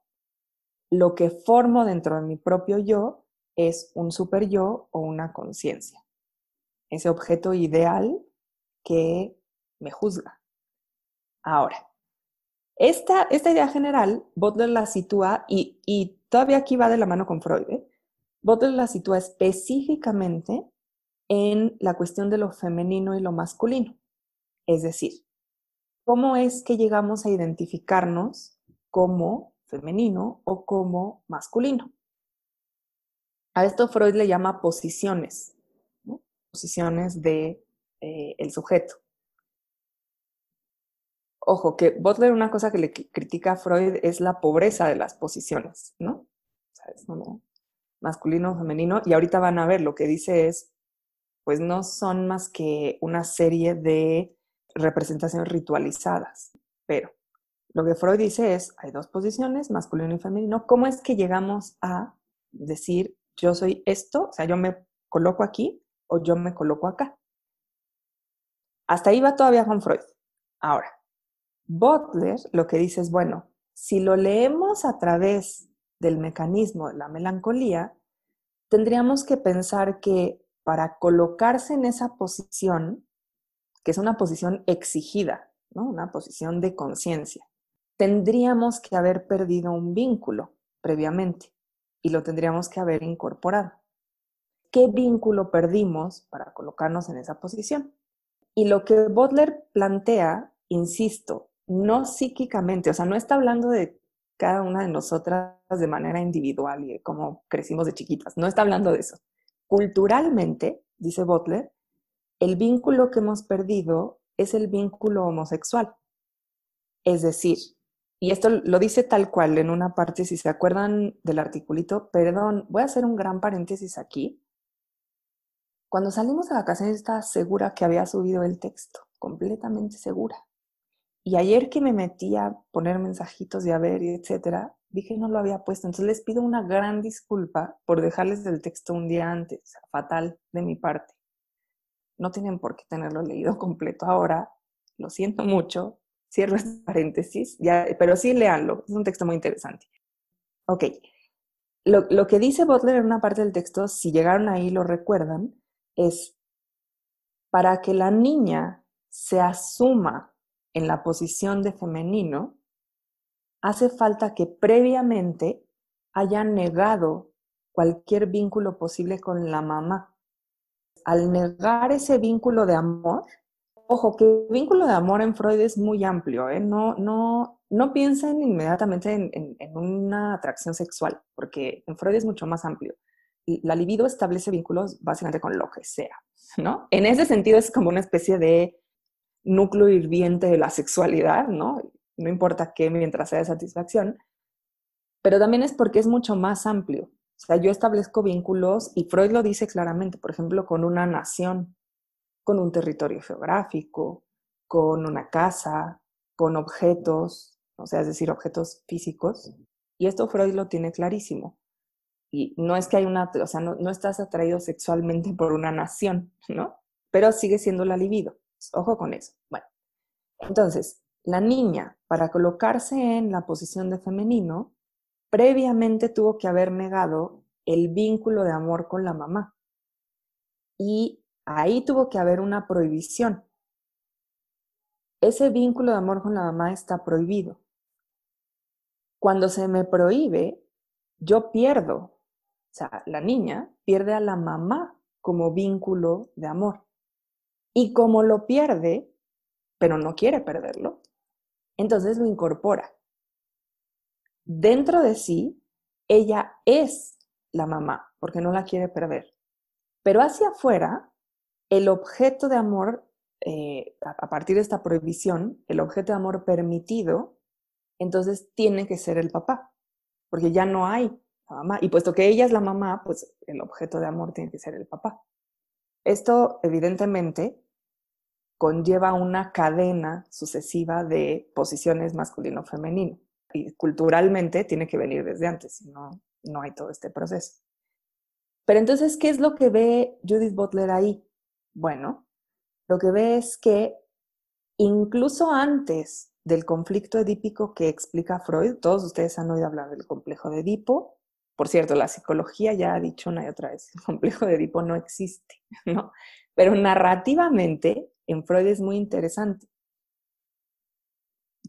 lo que formo dentro de mi propio yo es un super yo o una conciencia. Ese objeto ideal que me juzga. Ahora, esta, esta idea general, Butler la sitúa, y, y, todavía aquí va de la mano con Freud, ¿eh? Butler la sitúa específicamente en la cuestión de lo femenino y lo masculino. Es decir, ¿cómo es que llegamos a identificarnos como femenino o como masculino? A esto Freud le llama posiciones, posiciones de eh, el sujeto. Ojo, que Butler una cosa que le critica a Freud es la pobreza de las posiciones, ¿no? ¿Sabes? masculino, femenino, y ahorita van a ver, lo que dice es, pues no son más que una serie de representaciones ritualizadas, pero lo que Freud dice es, hay dos posiciones, masculino y femenino, ¿cómo es que llegamos a decir yo soy esto, o sea, yo me coloco aquí o yo me coloco acá. Hasta ahí va todavía con Freud. Ahora, Butler lo que dice es, bueno, si lo leemos a través del mecanismo de la melancolía, tendríamos que pensar que para colocarse en esa posición, que es una posición exigida, ¿no? una posición de conciencia, tendríamos que haber perdido un vínculo previamente y lo tendríamos que haber incorporado. ¿Qué vínculo perdimos para colocarnos en esa posición? Y lo que Butler plantea, insisto, no psíquicamente, o sea, no está hablando de cada una de nosotras de manera individual y de cómo crecimos de chiquitas, no está hablando de eso. Culturalmente, dice Butler, el vínculo que hemos perdido es el vínculo homosexual. Es decir, y esto lo dice tal cual en una parte, si se acuerdan del articulito, perdón, voy a hacer un gran paréntesis aquí. Cuando salimos de vacaciones estaba segura que había subido el texto, completamente segura. Y ayer que me metí a poner mensajitos de a ver, etcétera, dije no lo había puesto. Entonces les pido una gran disculpa por dejarles el texto un día antes, fatal de mi parte. No tienen por qué tenerlo leído completo ahora, lo siento mucho, Cierro este paréntesis, ya, pero sí léanlo, es un texto muy interesante. Ok, lo, lo que dice Butler en una parte del texto, si llegaron ahí lo recuerdan, es para que la niña se asuma en la posición de femenino, hace falta que previamente haya negado cualquier vínculo posible con la mamá. Al negar ese vínculo de amor, ojo, que el vínculo de amor en Freud es muy amplio, ¿eh? no, no, no piensen inmediatamente en, en, una atracción sexual, porque en Freud es mucho más amplio. La libido establece vínculos básicamente con lo que sea, ¿no? En ese sentido es como una especie de núcleo hirviente de la sexualidad, ¿no? No importa qué mientras sea de satisfacción, pero también es porque es mucho más amplio. O sea, yo establezco vínculos y Freud lo dice claramente, por ejemplo, con una nación, con un territorio geográfico, con una casa, con objetos, o sea, es decir, objetos físicos. Y esto Freud lo tiene clarísimo. Y no es que hay una, o sea, no, no estás atraído sexualmente por una nación, ¿no? Pero sigue siendo la libido. Ojo con eso. Bueno, entonces, la niña, para colocarse en la posición de femenino, previamente tuvo que haber negado el vínculo de amor con la mamá. Y ahí tuvo que haber una prohibición. Ese vínculo de amor con la mamá está prohibido. Cuando se me prohíbe, yo pierdo, o sea, la niña pierde a la mamá como vínculo de amor. Y como lo pierde, pero no quiere perderlo, entonces lo incorpora. Dentro de sí, ella es la mamá, porque no la quiere perder. Pero hacia afuera, el objeto de amor, eh, a partir de esta prohibición, el objeto de amor permitido, entonces tiene que ser el papá, porque ya no hay la mamá. Y puesto que ella es la mamá, pues el objeto de amor tiene que ser el papá. Esto, evidentemente, conlleva una cadena sucesiva de posiciones masculino-femenino. Y culturalmente tiene que venir desde antes, si no, no hay todo este proceso. Pero entonces, ¿qué es lo que ve Judith Butler ahí? Bueno, lo que ve es que incluso antes del conflicto edípico que explica Freud, todos ustedes han oído hablar del complejo de Edipo, por cierto, la psicología ya ha dicho una y otra vez, el complejo de Edipo no existe, ¿no? Pero narrativamente en Freud es muy interesante,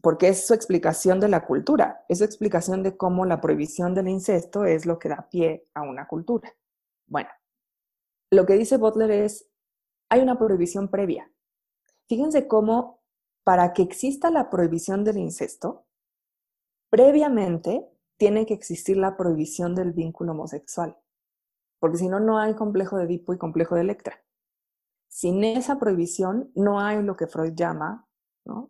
porque es su explicación de la cultura, es su explicación de cómo la prohibición del incesto es lo que da pie a una cultura. Bueno, lo que dice Butler es, hay una prohibición previa. Fíjense cómo para que exista la prohibición del incesto, previamente tiene que existir la prohibición del vínculo homosexual, porque si no, no hay complejo de Edipo y complejo de Electra. Sin esa prohibición no hay lo que Freud llama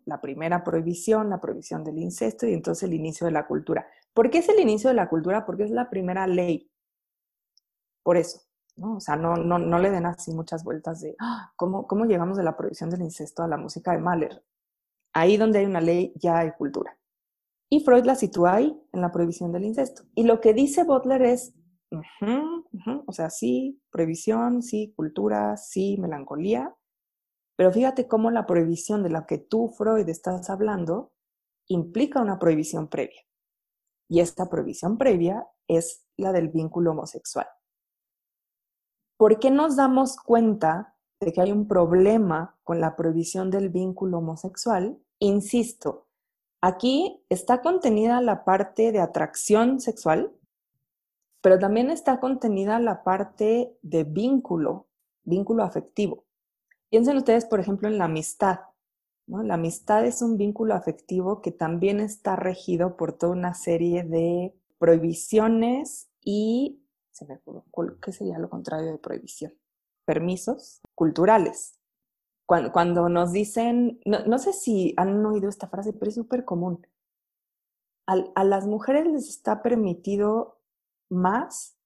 la primera prohibición, la prohibición del incesto y entonces el inicio de la cultura. ¿Por qué es el inicio de la cultura? Porque es la primera ley. Por eso, ¿no? O sea, no, no, no le den así muchas vueltas de ¡ah! ¿cómo, cómo llegamos de la prohibición del incesto a la música de Mahler. Ahí donde hay una ley ya hay cultura. Y Freud la sitúa ahí, en la prohibición del incesto. Y lo que dice Butler es, o sea, sí, prohibición, sí, cultura, sí, melancolía. Pero fíjate cómo la prohibición de la que tú, Freud, estás hablando implica una prohibición previa. Y esta prohibición previa es la del vínculo homosexual. ¿Por qué nos damos cuenta de que hay un problema con la prohibición del vínculo homosexual? Insisto, Aquí está contenida la parte de atracción sexual, pero también está contenida la parte de vínculo, vínculo afectivo. Piensen ustedes, por ejemplo, en la amistad. La amistad es un vínculo afectivo que también está regido por toda una serie de prohibiciones y, ¿qué sería lo contrario de prohibición? Permisos culturales. Cuando, nos dicen, no, sé si han oído esta frase, pero es súper común. a las mujeres les está permitido más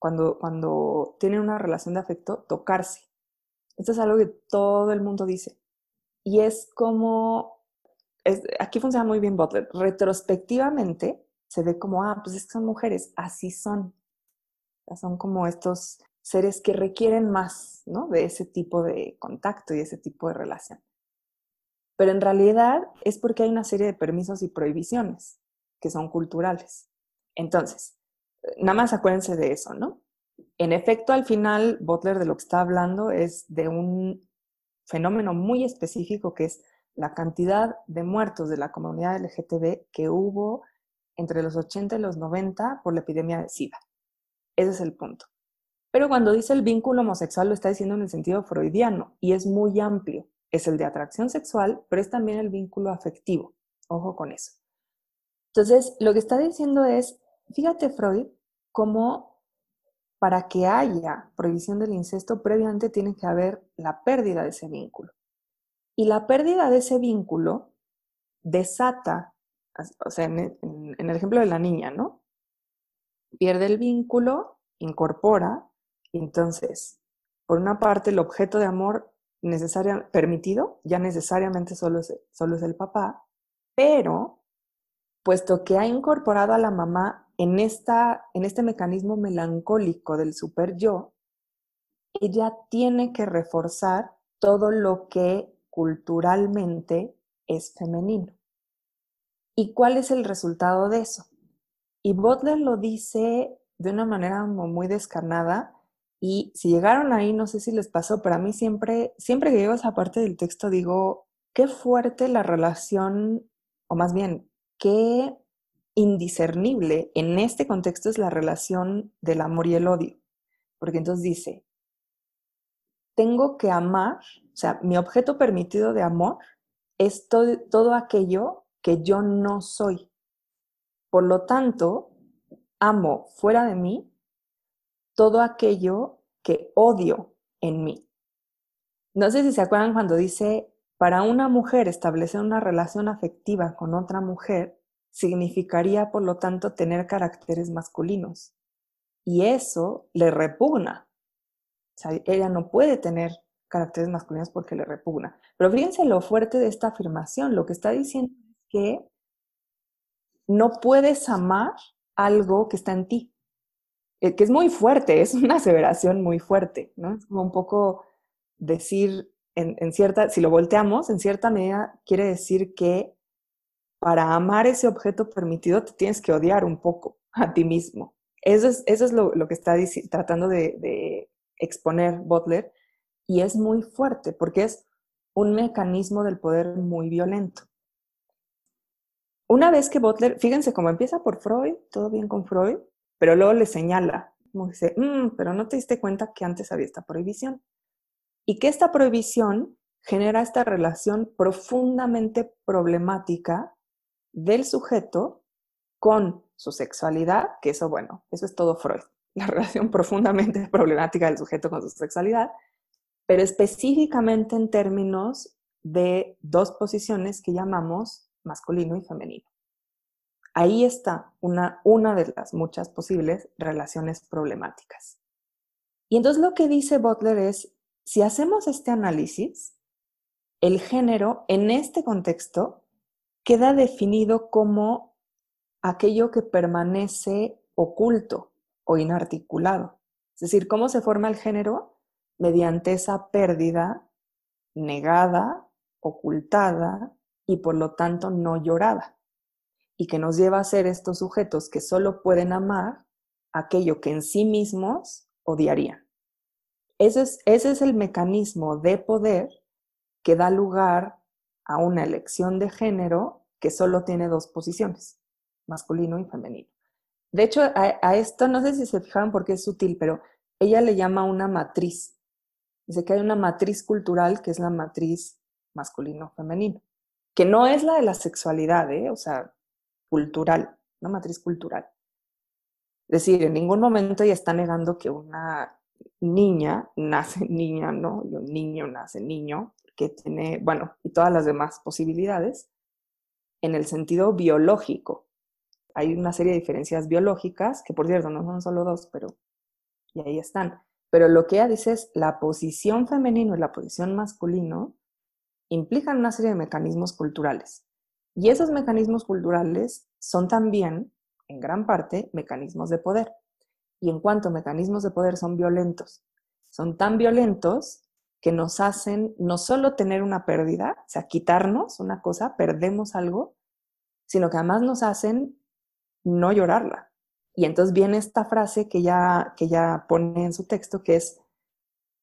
cuando, cuando tienen una relación de afecto tocarse. Esto es algo que todo el mundo dice. Y es como, aquí funciona muy bien Butler, retrospectivamente se ve como, ah, pues es que son mujeres, así son. Son como estos seres que requieren más ¿no? de ese tipo de contacto y ese tipo de relación. Pero en realidad es porque hay una serie de permisos y prohibiciones que son culturales. Entonces, nada más acuérdense de eso, ¿no? En efecto, al final, Butler de lo que está hablando es de un fenómeno muy específico que es la cantidad de muertos de la comunidad LGTB que hubo entre los 80 y los 90 por la epidemia de SIDA. Ese es el punto. Pero cuando dice el vínculo homosexual lo está diciendo en el sentido freudiano y es muy amplio. Es el de atracción sexual, pero es también el vínculo afectivo. Ojo con eso. Entonces, lo que está diciendo es, fíjate Freud, cómo para que haya prohibición del incesto, previamente tiene que haber la pérdida de ese vínculo. Y la pérdida de ese vínculo desata, o sea, en, el ejemplo de la niña, ¿no? Pierde el vínculo, incorpora, entonces, por una parte, el objeto de amor permitido, ya necesariamente solo es, solo es el papá, pero puesto que ha incorporado a la mamá en, esta, en este mecanismo melancólico del super yo, ella tiene que reforzar todo lo que culturalmente es femenino. ¿Y cuál es el resultado de eso? Y Butler lo dice de una manera muy descarnada y si llegaron ahí, no sé si les pasó, pero a mí siempre, siempre que llego a esa parte del texto digo, qué fuerte la relación, o más bien, qué indiscernible en este contexto es la relación del amor y el odio. Porque entonces dice, tengo que amar, o sea, mi objeto permitido de amor es todo, todo aquello que yo no soy. Por lo tanto, amo fuera de mí todo aquello que odio en mí. No sé si se acuerdan cuando dice, para una mujer establecer una relación afectiva con otra mujer significaría, por lo tanto, tener caracteres masculinos. Y eso le repugna. O sea, ella no puede tener caracteres masculinos porque le repugna. Pero fíjense lo fuerte de esta afirmación. Lo que está diciendo es que no puedes amar algo que está en ti. Eh, que es muy fuerte, es una aseveración muy fuerte, ¿no? Es como un poco decir, en, cierta, si lo volteamos, en cierta medida quiere decir que para amar ese objeto permitido te tienes que odiar un poco a ti mismo. Eso es, eso es lo, que está tratando de, de exponer Butler y es muy fuerte porque es un mecanismo del poder muy violento. Una vez que Butler, fíjense cómo empieza por Freud, todo bien con Freud, pero luego le señala, como dice, mm, pero no te diste cuenta que antes había esta prohibición. Y que esta prohibición genera esta relación profundamente problemática del sujeto con su sexualidad, que eso, bueno, eso es todo Freud, la relación profundamente problemática del sujeto con su sexualidad, pero específicamente en términos de dos posiciones que llamamos masculino y femenino. Ahí está una, una de las muchas posibles relaciones problemáticas. Y entonces lo que dice Butler es, si hacemos este análisis, el género en este contexto queda definido como aquello que permanece oculto o inarticulado. Es decir, ¿cómo se forma el género? Mediante esa pérdida negada, ocultada y por lo tanto no llorada. Y que nos lleva a ser estos sujetos que solo pueden amar aquello que en sí mismos odiarían. Ese es, ese es el mecanismo de poder que da lugar a una elección de género que solo tiene dos posiciones, masculino y femenino. De hecho, a, esto no sé si se fijaron porque es sutil, pero ella le llama una matriz. Dice que hay una matriz cultural que es la matriz masculino-femenino, que no es la de la sexualidad, ¿eh? o sea, cultural, una matriz cultural. Es decir, en ningún momento ella está negando que una niña nace niña, ¿no? Y un niño nace niño, que tiene, bueno, y todas las demás posibilidades, en el sentido biológico. Hay una serie de diferencias biológicas, que por cierto no son solo dos, pero y ahí están. Pero lo que ella dice es la posición femenino y la posición masculino implican una serie de mecanismos culturales. Y esos mecanismos culturales son también, en gran parte, mecanismos de poder. Y en cuanto a mecanismos de poder son violentos. Son tan violentos que nos hacen no solo tener una pérdida, o sea, quitarnos una cosa, perdemos algo, sino que además nos hacen no llorarla. Y entonces viene esta frase que ya, que ya pone en su texto, que es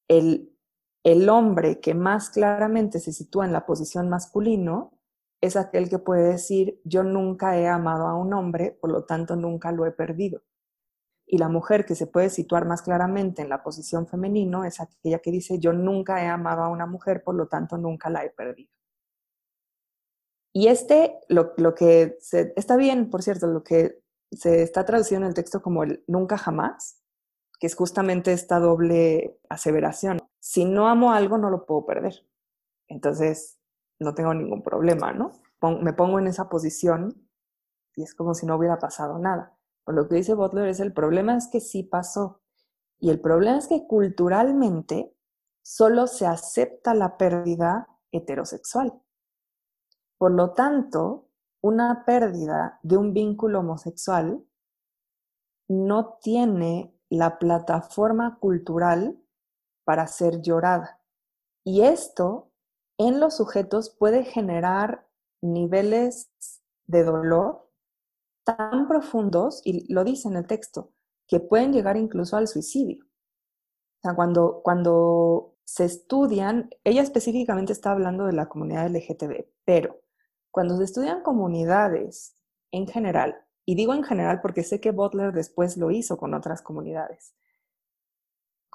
el, el hombre que más claramente se sitúa en la posición masculino es aquel que puede decir, yo nunca he amado a un hombre, por lo tanto nunca lo he perdido. Y la mujer que se puede situar más claramente en la posición femenino es aquella que dice, yo nunca he amado a una mujer, por lo tanto nunca la he perdido. Y este, lo, lo que está bien, por cierto, lo que se está traducido en el texto como el nunca jamás, que es justamente esta doble aseveración. Si no amo algo, no lo puedo perder. Entonces, no tengo ningún problema, ¿no? me pongo en esa posición y es como si no hubiera pasado nada. Por lo que dice Butler es el problema es que sí pasó. Y el problema es que culturalmente solo se acepta la pérdida heterosexual. Por lo tanto, una pérdida de un vínculo homosexual no tiene la plataforma cultural para ser llorada. Y esto en los sujetos puede generar niveles de dolor tan profundos, y lo dice en el texto, que pueden llegar incluso al suicidio. Cuando, cuando se estudian, ella específicamente está hablando de la comunidad LGTB, pero cuando se estudian comunidades en general, y digo en general porque sé que Butler después lo hizo con otras comunidades,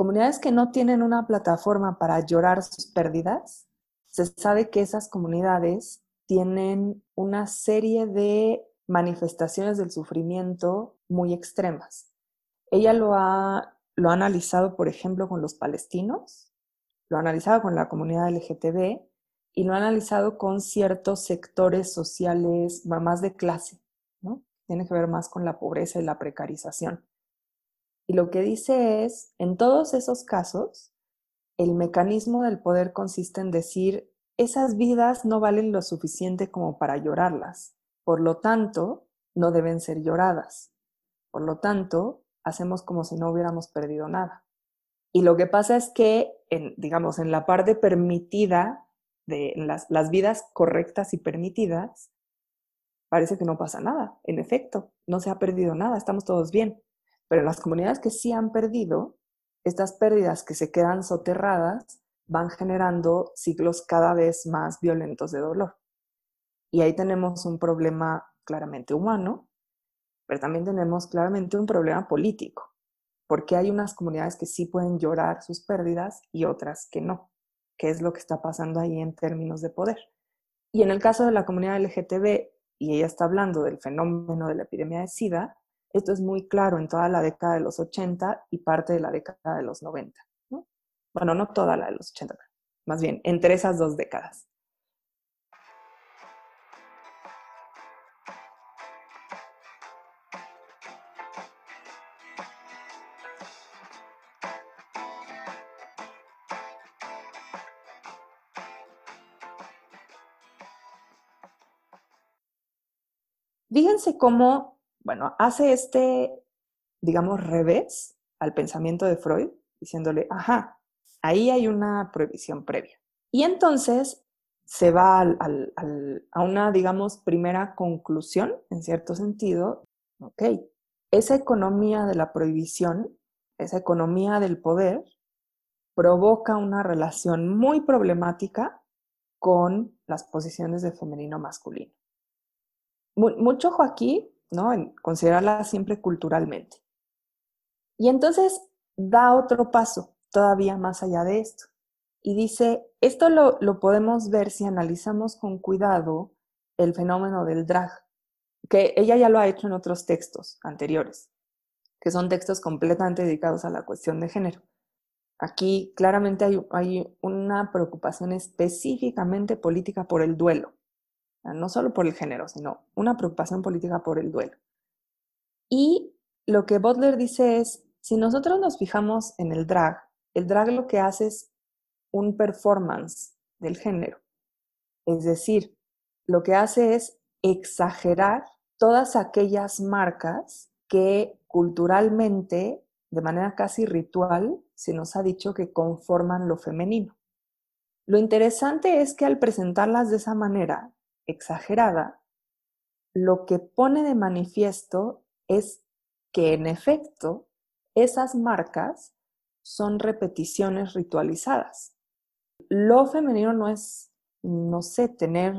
comunidades que no tienen una plataforma para llorar sus pérdidas, se sabe que esas comunidades tienen una serie de manifestaciones del sufrimiento muy extremas. Ella lo ha, lo ha analizado, por ejemplo, con los palestinos, lo ha analizado con la comunidad LGTB y lo ha analizado con ciertos sectores sociales más de clase, ¿no? Tiene que ver más con la pobreza y la precarización. Lo que dice es, en todos esos casos, el mecanismo del poder consiste en decir, esas vidas no valen lo suficiente como para llorarlas, por lo tanto, no deben ser lloradas. Por lo tanto, hacemos como si no hubiéramos perdido nada. Y lo que pasa es que, en, digamos, en la parte permitida, de las, las vidas correctas y permitidas, parece que no pasa nada. En efecto, no se ha perdido nada, estamos todos bien. Pero en las comunidades que sí han perdido, estas pérdidas que se quedan soterradas van generando ciclos cada vez más violentos de dolor. Y ahí tenemos un problema claramente humano, pero también tenemos claramente un problema político, porque hay unas comunidades que sí pueden llorar sus pérdidas y otras que no. ¿Qué es lo que está pasando ahí en términos de poder? Y en el caso de la comunidad LGTB, y ella está hablando del fenómeno de la epidemia de SIDA, esto es muy claro en toda la década de los 80 y parte de la década de los 90. Bueno, no toda la de los 80, más bien entre esas dos décadas. Fíjense cómo, bueno, hace este, digamos, revés al pensamiento de Freud, diciéndole, ajá, ahí hay una prohibición previa. Y entonces se va a una, digamos, primera conclusión, en cierto sentido, ok, esa economía de la prohibición, esa economía del poder, provoca una relación muy problemática con las posiciones de femenino masculino mucho ojo aquí, ¿no? Considerarla siempre culturalmente. Y entonces da otro paso todavía más allá de esto. Y dice, esto lo, lo podemos ver si analizamos con cuidado el fenómeno del drag, que ella ya lo ha hecho en otros textos anteriores, que son textos completamente dedicados a la cuestión de género. Aquí claramente hay, hay una preocupación específicamente política por el duelo no solo por el género, sino una preocupación política por el duelo. Y lo que Butler dice es, si nosotros nos fijamos en el drag, el drag lo que hace es un performance del género. Es decir, lo que hace es exagerar todas aquellas marcas que culturalmente, de manera casi ritual, se nos ha dicho que conforman lo femenino. Lo interesante es que al presentarlas de esa manera, exagerada, lo que pone de manifiesto es que en efecto esas marcas son repeticiones ritualizadas. Lo femenino no es, no sé, tener,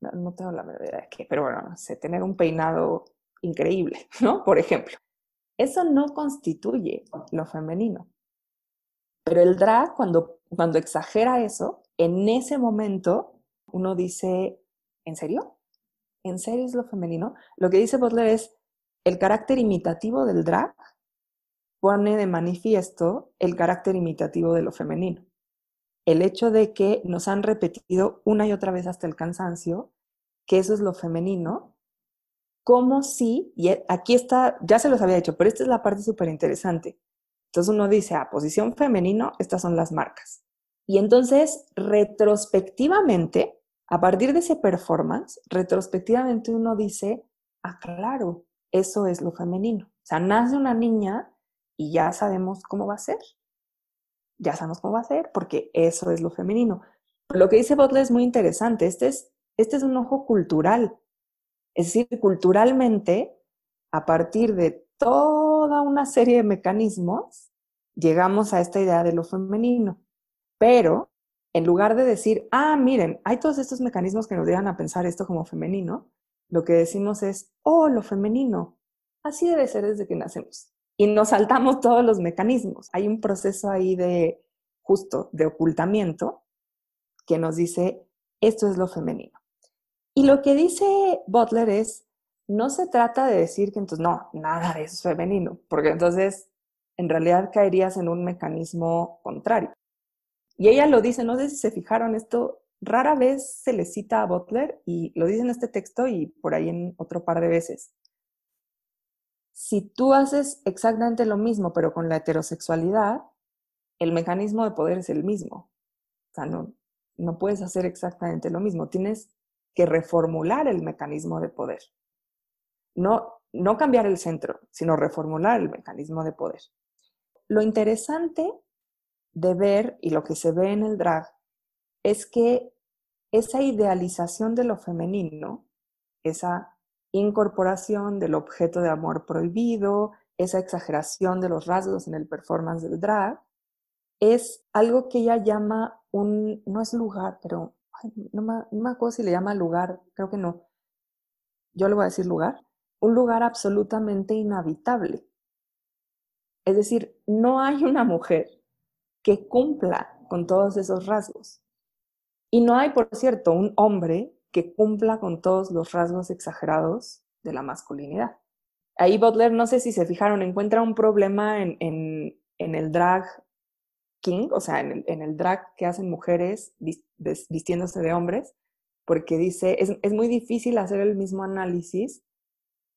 no tengo la verdad de qué, pero bueno, no sé, tener un peinado increíble, ¿no? Por ejemplo. Eso no constituye lo femenino. Pero el drag, cuando, cuando exagera eso, en ese momento uno dice, ¿en serio? ¿En serio es lo femenino? Lo que dice Butler es, el carácter imitativo del drag pone de manifiesto el carácter imitativo de lo femenino. El hecho de que nos han repetido una y otra vez hasta el cansancio que eso es lo femenino, como si, y e, aquí está, ya se los había dicho, pero esta es la parte súper interesante. Entonces uno dice, ah, posición femenino, estas son las marcas. Y entonces, retrospectivamente, a partir de ese performance, retrospectivamente uno dice, ah, claro, eso es lo femenino. O sea, nace una niña y ya sabemos cómo va a ser. Ya sabemos cómo va a ser porque eso es lo femenino. Lo que dice Butler es muy interesante. Este es, este es un ojo cultural. Es decir, culturalmente, a partir de toda una serie de mecanismos, llegamos a esta idea de lo femenino. Pero en lugar de decir, ah, miren, hay todos estos mecanismos que nos llevan a pensar esto como femenino, lo que decimos es, oh, lo femenino. Así debe ser desde que nacemos y nos saltamos todos los mecanismos. Hay un proceso ahí de justo de ocultamiento que nos dice esto es lo femenino. Y lo que dice Butler es, no se trata de decir que entonces no, nada de eso es femenino, porque entonces en realidad caerías en un mecanismo contrario. Y ella lo dice, no sé si se fijaron, esto rara vez se le cita a Butler y lo dice en este texto y por ahí en otro par de veces si tú haces exactamente lo mismo, pero con la heterosexualidad, el mecanismo de poder es el mismo. O sea, no, no puedes hacer exactamente lo mismo. Tienes que reformular el mecanismo de poder. No, no cambiar el centro, sino reformular el mecanismo de poder. Lo interesante de ver y lo que se ve en el drag es que esa idealización de lo femenino, esa incorporación del objeto de amor prohibido, esa exageración de los rasgos en el performance del drag, es algo que ella llama un, no es lugar, pero no, me, no me acuerdo si le llama lugar, creo que no. Yo le voy a decir lugar, un lugar absolutamente inhabitable. Es decir, no hay una mujer que cumpla con todos esos rasgos. Y no hay, por cierto, un hombre que cumpla con todos los rasgos exagerados de la masculinidad. Ahí Butler, no sé si se fijaron, encuentra un problema en, en, el drag king, o sea, en el, drag que hacen mujeres vistiéndose de hombres, porque dice, es, es muy difícil hacer el mismo análisis,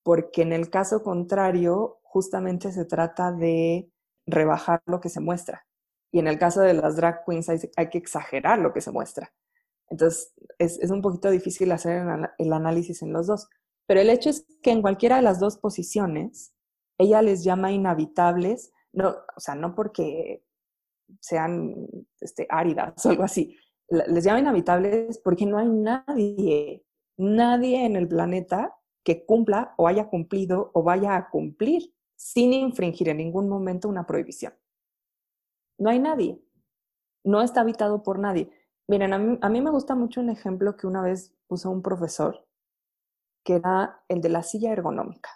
porque en el caso contrario, justamente se trata de rebajar lo que se muestra. Y en el caso de las drag queens hay que exagerar lo que se muestra. Entonces, es, un poquito difícil hacer el análisis en los dos. Pero el hecho es que en cualquiera de las dos posiciones, ella les llama inhabitables, no, o sea, no porque sean este, áridas o algo así, les llama inhabitables porque no hay nadie, nadie en el planeta que cumpla o haya cumplido o vaya a cumplir sin infringir en ningún momento una prohibición. No hay nadie. No está habitado por nadie. Miren, a mí, me gusta mucho un ejemplo que una vez puso un profesor, que era el de la silla ergonómica,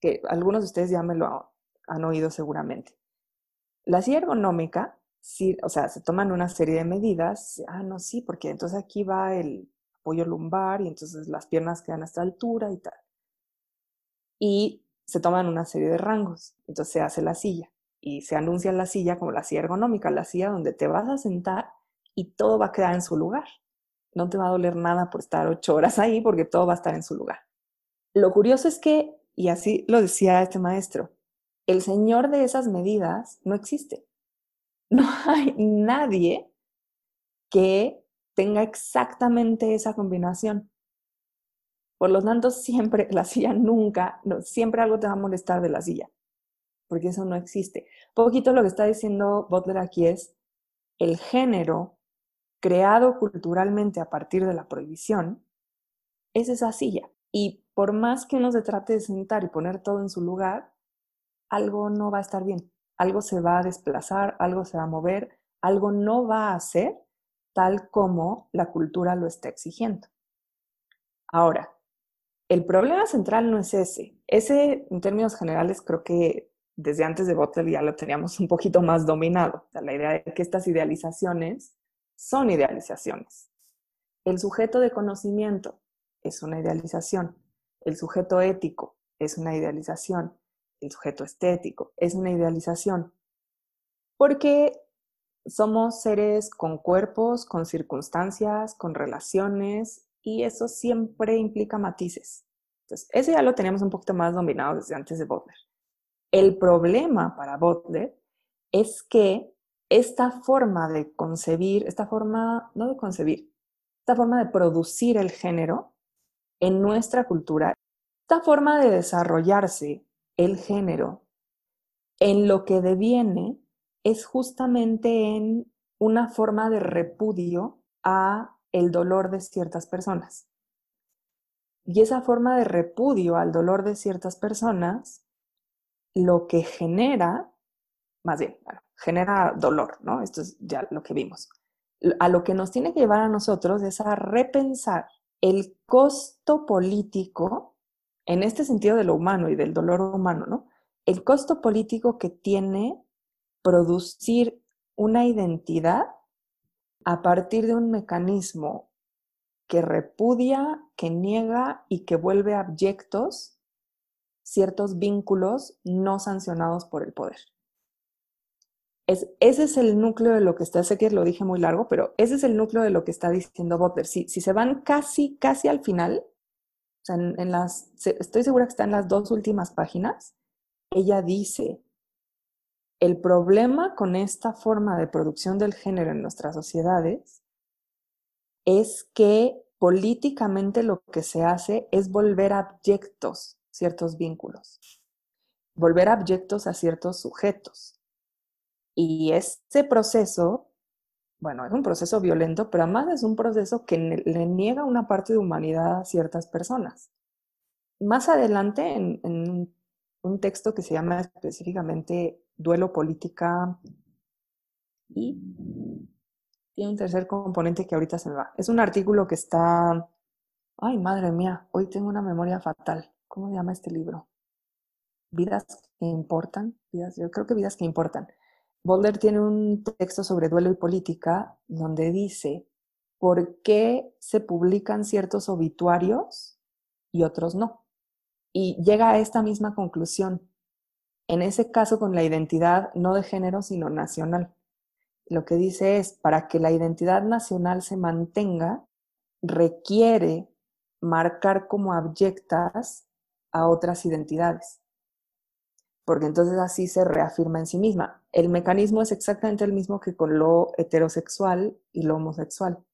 que algunos de ustedes ya me lo han oído seguramente. La silla ergonómica, sí, o sea, se toman una serie de medidas, ah, no, sí, porque entonces aquí va el apoyo lumbar y entonces las piernas quedan a esta altura y tal. Y se toman una serie de rangos, entonces se hace la silla y se anuncia la silla como la silla ergonómica, la silla donde te vas a sentar y todo va a quedar en su lugar. No te va a doler nada por estar ocho horas ahí porque todo va a estar en su lugar. Lo curioso es que, y así lo decía este maestro, el señor de esas medidas no existe. No hay nadie que tenga exactamente esa combinación. Por lo tanto, siempre, la silla nunca, siempre algo te va a molestar de la silla, porque eso no existe. Poquito lo que está diciendo Butler aquí es, el género creado culturalmente a partir de la prohibición, es esa silla. Y por más que uno se trate de sentar y poner todo en su lugar, algo no va a estar bien, algo se va a desplazar, algo se va a mover, algo no va a ser tal como la cultura lo está exigiendo. Ahora, el problema central no es ese. Ese, en términos generales, creo que desde antes de Butler ya lo teníamos un poquito más dominado. la idea de que estas idealizaciones son idealizaciones. El sujeto de conocimiento es una idealización. El sujeto ético es una idealización. El sujeto estético es una idealización. Porque somos seres con cuerpos, con circunstancias, con relaciones, y eso siempre implica matices. Entonces, eso ya lo teníamos un poquito más dominado desde antes de Butler. El problema para Butler es que esta forma de concebir, esta forma, no de concebir, esta forma de producir el género en nuestra cultura, esta forma de desarrollarse el género en lo que deviene es justamente en una forma de repudio a el dolor de ciertas personas. Y esa forma de repudio al dolor de ciertas personas, lo que genera, más bien, genera dolor, ¿no? Esto es ya lo que vimos. A lo que nos tiene que llevar a nosotros es a repensar el costo político, en este sentido de lo humano y del dolor humano, ¿no? El costo político que tiene producir una identidad a partir de un mecanismo que repudia, que niega y que vuelve abyectos ciertos vínculos no sancionados por el poder. Es, ese es el núcleo de lo que está, sé que lo dije muy largo, pero ese es el núcleo de lo que está diciendo Butler. Si, se van casi, casi al final, estoy segura que está en las dos últimas páginas, ella dice, el problema con esta forma de producción del género en nuestras sociedades es que políticamente lo que se hace es volver abyectos ciertos vínculos, volver abyectos a ciertos sujetos. Y este proceso, bueno, es un proceso violento, pero además es un proceso que le niega una parte de humanidad a ciertas personas. Más adelante, en, en un texto que se llama específicamente duelo, política y tiene un tercer componente que ahorita se me va. Es un artículo que está, ay madre mía, hoy tengo una memoria fatal. ¿Cómo se llama este libro? Vidas que importan, vidas, yo creo que vidas que importan. Boulder tiene un texto sobre duelo y política donde dice por qué se publican ciertos obituarios y otros no. Y llega a esta misma conclusión en ese caso con la identidad no de género, sino nacional. Lo que dice es, para que la identidad nacional se mantenga, requiere marcar como abyectas a otras identidades, porque entonces así se reafirma en sí misma. El mecanismo es exactamente el mismo que con lo heterosexual y lo homosexual.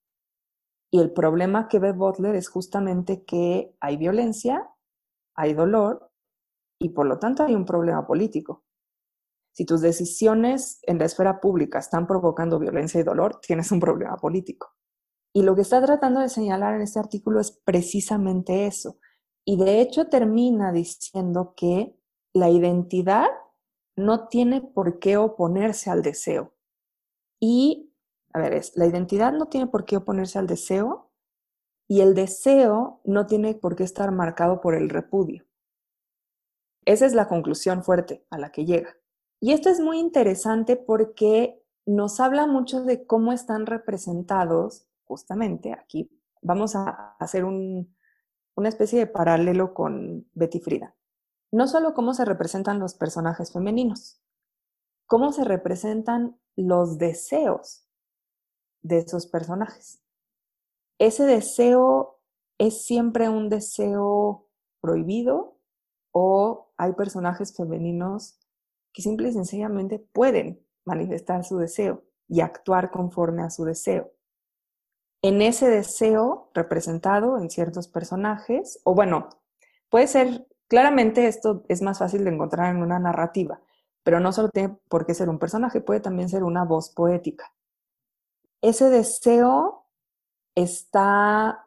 Y el problema que ve Butler es justamente que hay violencia, hay dolor y por lo tanto hay un problema político. Si tus decisiones en la esfera pública están provocando violencia y dolor, tienes un problema político. Y lo que está tratando de señalar en este artículo es precisamente eso. Y de hecho termina diciendo que la identidad no tiene por qué oponerse al deseo. Y, a ver, es, la identidad no tiene por qué oponerse al deseo y el deseo no tiene por qué estar marcado por el repudio. Esa es la conclusión fuerte a la que llega. Y esto es muy interesante porque nos habla mucho de cómo están representados, justamente aquí vamos a hacer una especie de paralelo con Betty Frida. No solo cómo se representan los personajes femeninos, cómo se representan los deseos de esos personajes. Ese deseo es siempre un deseo prohibido o hay personajes femeninos que simple y sencillamente pueden manifestar su deseo y actuar conforme a su deseo. En ese deseo representado en ciertos personajes, o bueno, puede ser, claramente esto es más fácil de encontrar en una narrativa, pero no solo tiene por qué ser un personaje, puede también ser una voz poética. Ese deseo está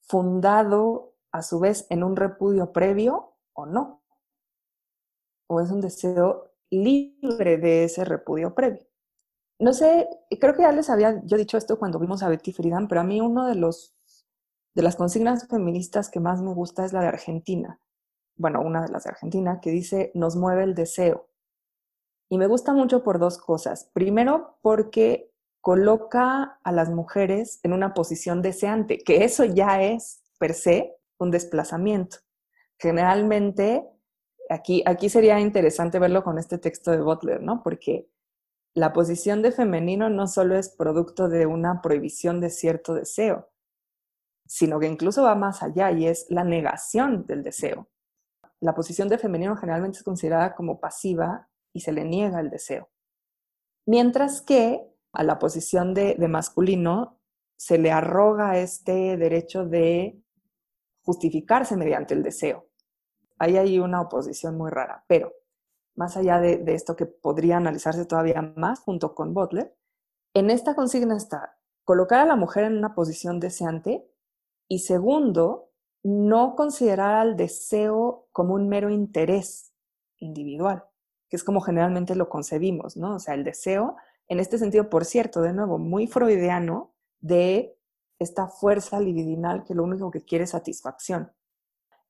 fundado a su vez en un repudio previo o no. o es un deseo libre de ese repudio previo. No sé, creo que ya les había yo dicho esto cuando vimos a Betty Friedan, pero a mí uno de los de las consignas feministas que más me gusta es la de Argentina. Bueno, una de las de Argentina que dice nos mueve el deseo. Y me gusta mucho por dos cosas. Primero, porque coloca a las mujeres en una posición deseante, que eso ya es per se un desplazamiento. Generalmente, aquí, aquí sería interesante verlo con este texto de Butler, ¿no? Porque la posición de femenino no solo es producto de una prohibición de cierto deseo, sino que incluso va más allá y es la negación del deseo. La posición de femenino generalmente es considerada como pasiva y se le niega el deseo. Mientras que a la posición de, masculino se le arroga este derecho de justificarse mediante el deseo. Ahí hay una oposición muy rara, pero más allá de, esto que podría analizarse todavía más junto con Butler, en esta consigna está colocar a la mujer en una posición deseante y segundo, no considerar al deseo como un mero interés individual, que es como generalmente lo concebimos, ¿no? O sea, el deseo, en este sentido, por cierto, de nuevo, muy freudiano de esta fuerza libidinal que lo único que quiere es satisfacción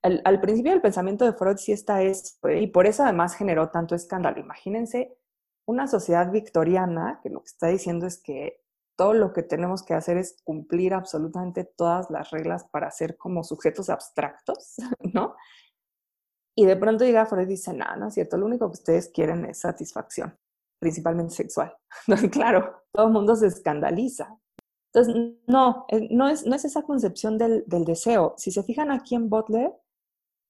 al, principio del pensamiento de Freud sí está eso, ¿eh? y por eso además generó tanto escándalo. Imagínense una sociedad victoriana que lo que está diciendo es que todo lo que tenemos que hacer es cumplir absolutamente todas las reglas para ser como sujetos abstractos, ¿no? Y de pronto llega Freud y dice, no, no es cierto, lo único que ustedes quieren es satisfacción, principalmente sexual. Entonces, claro, todo el mundo se escandaliza. Entonces, no, eh, no es, esa concepción del, del deseo. Si se fijan aquí en Butler,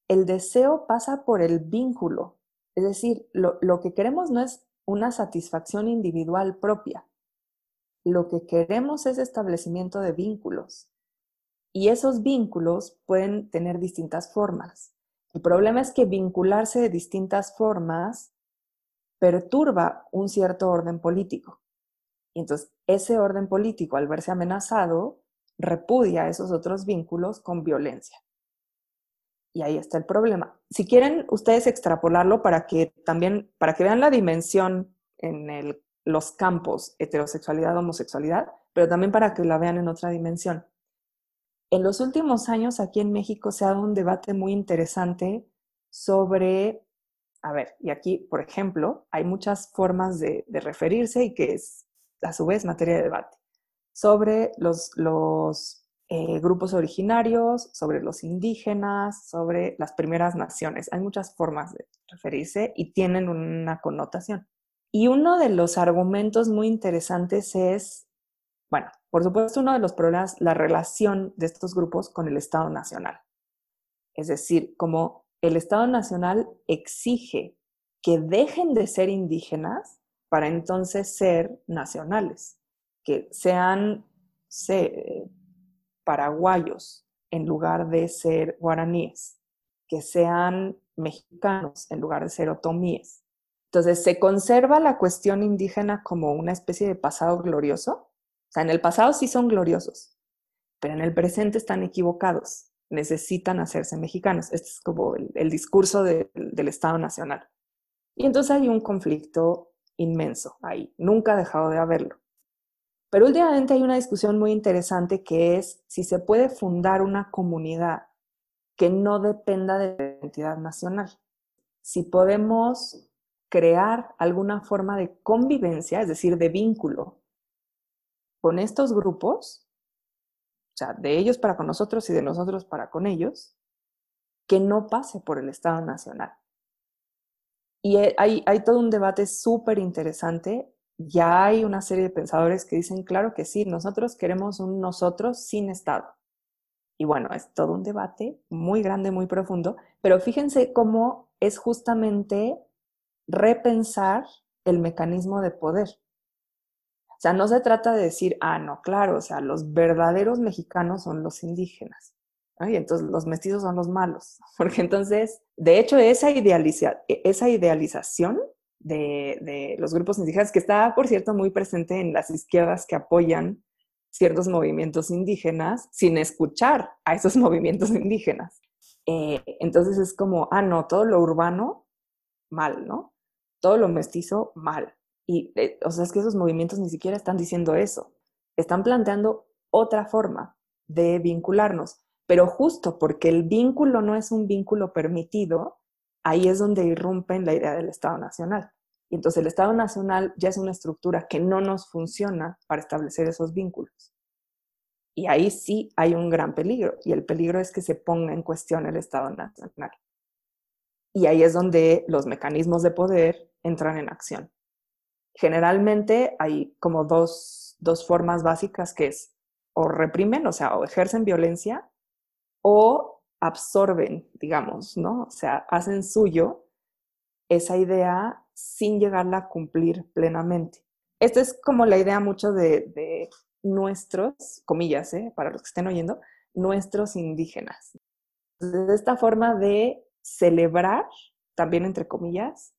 el deseo pasa por el vínculo. Es decir, lo, que queremos no es una satisfacción individual propia. Lo que queremos es establecimiento de vínculos. Y esos vínculos pueden tener distintas formas. El problema es que vincularse de distintas formas perturba un cierto orden político. Y entonces ese orden político, al verse amenazado, repudia esos otros vínculos con violencia. Y ahí está el problema. Si quieren ustedes extrapolarlo para que también, para que vean la dimensión en los campos heterosexualidad, homosexualidad, pero también para que la vean en otra dimensión. En los últimos años aquí en México se ha dado un debate muy interesante sobre, a ver, y aquí, por ejemplo, hay muchas formas de, de referirse y que es a su vez materia de debate, sobre los, los eh, grupos originarios, sobre los indígenas, sobre las primeras naciones. Hay muchas formas de referirse y tienen una connotación. Y uno de los argumentos muy interesantes es, bueno, por supuesto uno de los problemas, la relación de estos grupos con el Estado Nacional. Es decir, como el Estado Nacional exige que dejen de ser indígenas para entonces ser nacionales, que sean, se, paraguayos en lugar de ser guaraníes, que sean mexicanos en lugar de ser otomíes. Entonces, se conserva la cuestión indígena como una especie de pasado glorioso. O sea, en el pasado sí son gloriosos, pero en el presente están equivocados. Necesitan hacerse mexicanos. Este es como el, discurso del Estado Nacional. Y entonces hay un conflicto inmenso ahí. Nunca ha dejado de haberlo. Pero últimamente hay una discusión muy interesante que es si se puede fundar una comunidad que no dependa de la identidad nacional. Si podemos crear alguna forma de convivencia, es decir, de vínculo con estos grupos, o sea, de ellos para con nosotros y de nosotros para con ellos, que no pase por el Estado Nacional. Y hay, hay todo un debate súper interesante ya hay una serie de pensadores que dicen, claro que sí, nosotros queremos un nosotros sin Estado. Y bueno, es todo un debate muy grande, muy profundo, pero fíjense cómo es justamente repensar el mecanismo de poder. O sea, no se trata de decir, ah, no, claro, o sea, los verdaderos mexicanos son los indígenas. Y entonces los mestizos son los malos. Porque entonces, de hecho, esa, idealiza esa idealización de, los grupos indígenas, que está, por cierto, muy presente en las izquierdas que apoyan ciertos movimientos indígenas sin escuchar a esos movimientos indígenas. Eh, entonces es como, ah, no, todo lo urbano mal, ¿no? Todo lo mestizo, mal. Y, eh, o sea, es que esos movimientos ni siquiera están diciendo eso. Están planteando otra forma de vincularnos. Pero justo porque el vínculo no es un vínculo permitido, ahí es donde irrumpen la idea del Estado Nacional. Y entonces el Estado Nacional ya es una estructura que no nos funciona para establecer esos vínculos. Y ahí sí hay un gran peligro, y el peligro es que se ponga en cuestión el Estado Nacional. Y ahí es donde los mecanismos de poder entran en acción. Generalmente hay como dos, dos formas básicas que es o reprimen, o sea, o ejercen violencia, o absorben, digamos, ¿no? O sea, hacen suyo esa idea sin llegarla a cumplir plenamente. Esta es como la idea mucho de, nuestros, comillas, ¿eh? para los que estén oyendo, nuestros indígenas. De esta forma de celebrar, también entre comillas,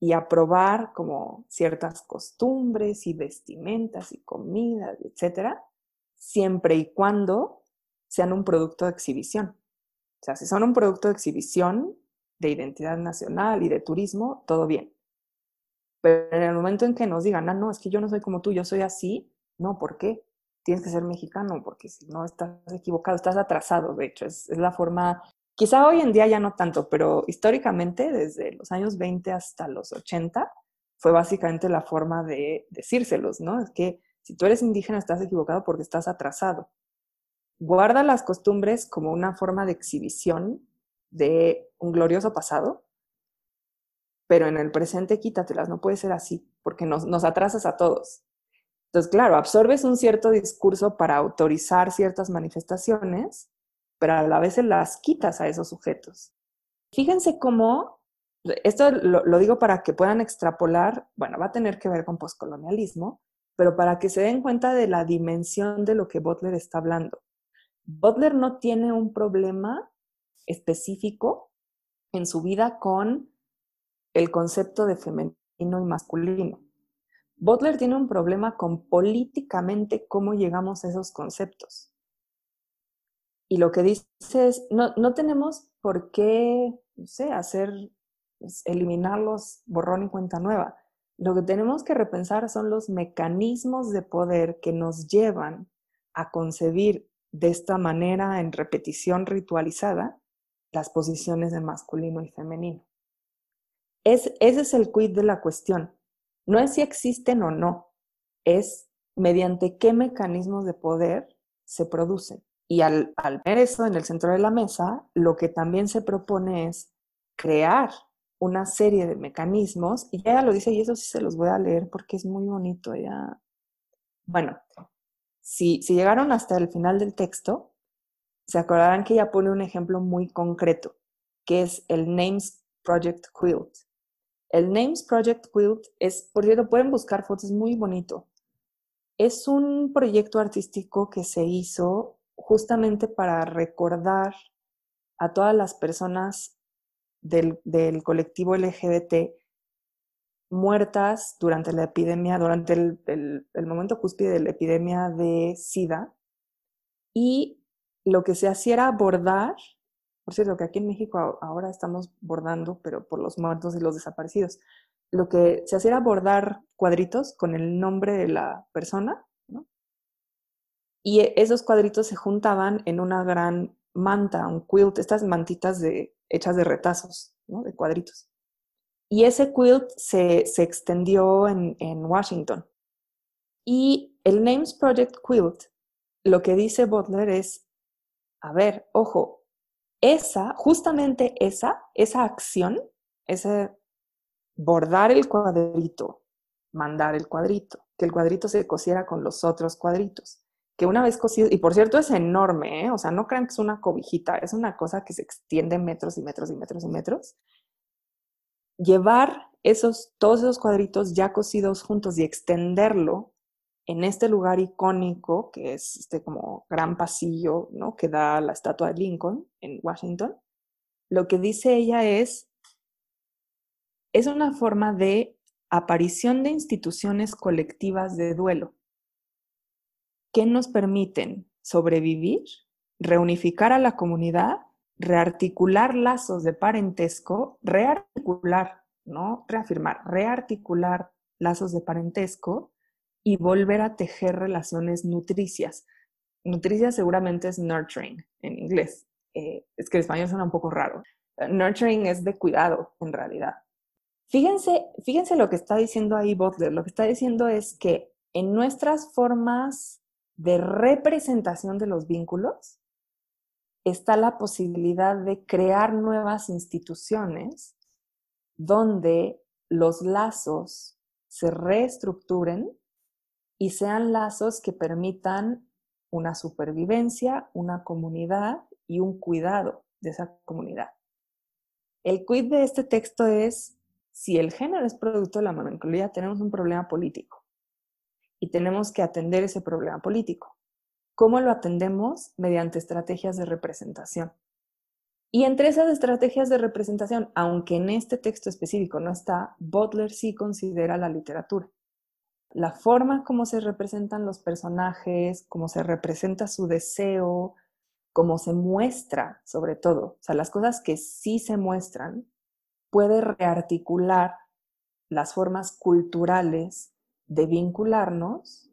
y aprobar como ciertas costumbres y vestimentas y comidas, etcétera, siempre y cuando sean un producto de exhibición. Sea, si son un producto de exhibición de identidad nacional y de turismo, todo bien. Pero en el momento en que nos digan, ah, no, es que yo no soy como tú, yo soy así, no, ¿por qué? Tienes que ser mexicano, porque si no estás equivocado, estás atrasado, de hecho, es, es la forma, quizá hoy en día ya no tanto, pero históricamente, desde los años 20 hasta los 80, fue básicamente la forma de decírselos, ¿no? Es que si tú eres indígena estás equivocado porque estás atrasado. Guarda las costumbres como una forma de exhibición de un glorioso pasado, pero en el presente quítatelas, no puede ser así, porque nos, nos atrasas a todos. Entonces, claro, absorbes un cierto discurso para autorizar ciertas manifestaciones, pero a la vez se las quitas a esos sujetos. Fíjense cómo, esto lo, lo digo para que puedan extrapolar, bueno, va a tener que ver con poscolonialismo, pero para que se den cuenta de la dimensión de lo que Butler está hablando. Butler no tiene un problema específico en su vida con el concepto de femenino y masculino. Butler tiene un problema con políticamente cómo llegamos a esos conceptos. Y lo que dice es, no, no tenemos por qué, no sé, hacer, pues, eliminarlos borrón y cuenta nueva. Lo que tenemos que repensar son los mecanismos de poder que nos llevan a concebir de esta manera en repetición ritualizada las posiciones de masculino y femenino. Es, ese es el quid de la cuestión. No es si existen o no, es mediante qué mecanismos de poder se producen. Y al, al ver eso en el centro de la mesa, lo que también se propone es crear una serie de mecanismos, y ella lo dice, y eso sí se los voy a leer porque es muy bonito. ya Bueno, si, si llegaron hasta el final del texto, se acordarán que ella pone un ejemplo muy concreto, que es el Names Project Quilt. El Names Project Quilt es, por cierto, pueden buscar fotos, muy bonito. Es un proyecto artístico que se hizo justamente para recordar a todas las personas del, colectivo LGBT muertas durante la epidemia, durante el, momento cúspide de la epidemia de SIDA. Y lo que se hacía era bordar, por cierto, que aquí en México ahora estamos bordando, pero por los muertos y los desaparecidos. Lo que se hacía era bordar cuadritos con el nombre de la persona, Y esos cuadritos se juntaban en una gran manta, un quilt, estas mantitas de, hechas de retazos, ¿no? de cuadritos. Y ese quilt se, se extendió en, en, Washington. Y el Names Project Quilt, lo que dice Butler es, a ver, ojo, esa, justamente esa, esa acción, ese bordar el cuadrito, mandar el cuadrito, que el cuadrito se cosiera con los otros cuadritos, que una vez cosido, y por cierto es enorme, ¿eh? o sea, no crean que es una cobijita, es una cosa que se extiende metros y metros y metros y metros. Llevar esos, todos esos cuadritos ya cosidos juntos y extenderlo en este lugar icónico, que es este como gran pasillo, ¿no? Que da la estatua de Lincoln en Washington, lo que dice ella es, es una forma de aparición de instituciones colectivas de duelo que nos permiten sobrevivir, reunificar a la comunidad, rearticular lazos de parentesco, rearticular ¿no? Reafirmar, rearticular lazos de parentesco y volver a tejer relaciones nutricias. Nutricias seguramente es nurturing en inglés. Eh, es que el español suena un poco raro. Nurturing es de cuidado, en realidad. Fíjense, fíjense lo que está diciendo ahí Butler. Lo que está diciendo es que en nuestras formas de representación de los vínculos está la posibilidad de crear nuevas instituciones donde los lazos se reestructuren y sean lazos que permitan una supervivencia, una comunidad y un cuidado de esa comunidad. El quid de este texto es, si el género es producto de la melancolía, tenemos un problema político y tenemos que atender ese problema político. ¿Cómo lo atendemos? Mediante estrategias de representación. Y entre esas estrategias de representación, aunque en este texto específico no está, Butler sí considera la literatura. La forma como se representan los personajes, cómo se representa su deseo, cómo se muestra, sobre todo, o sea, las cosas que sí se muestran, puede rearticular las formas culturales de vincularnos,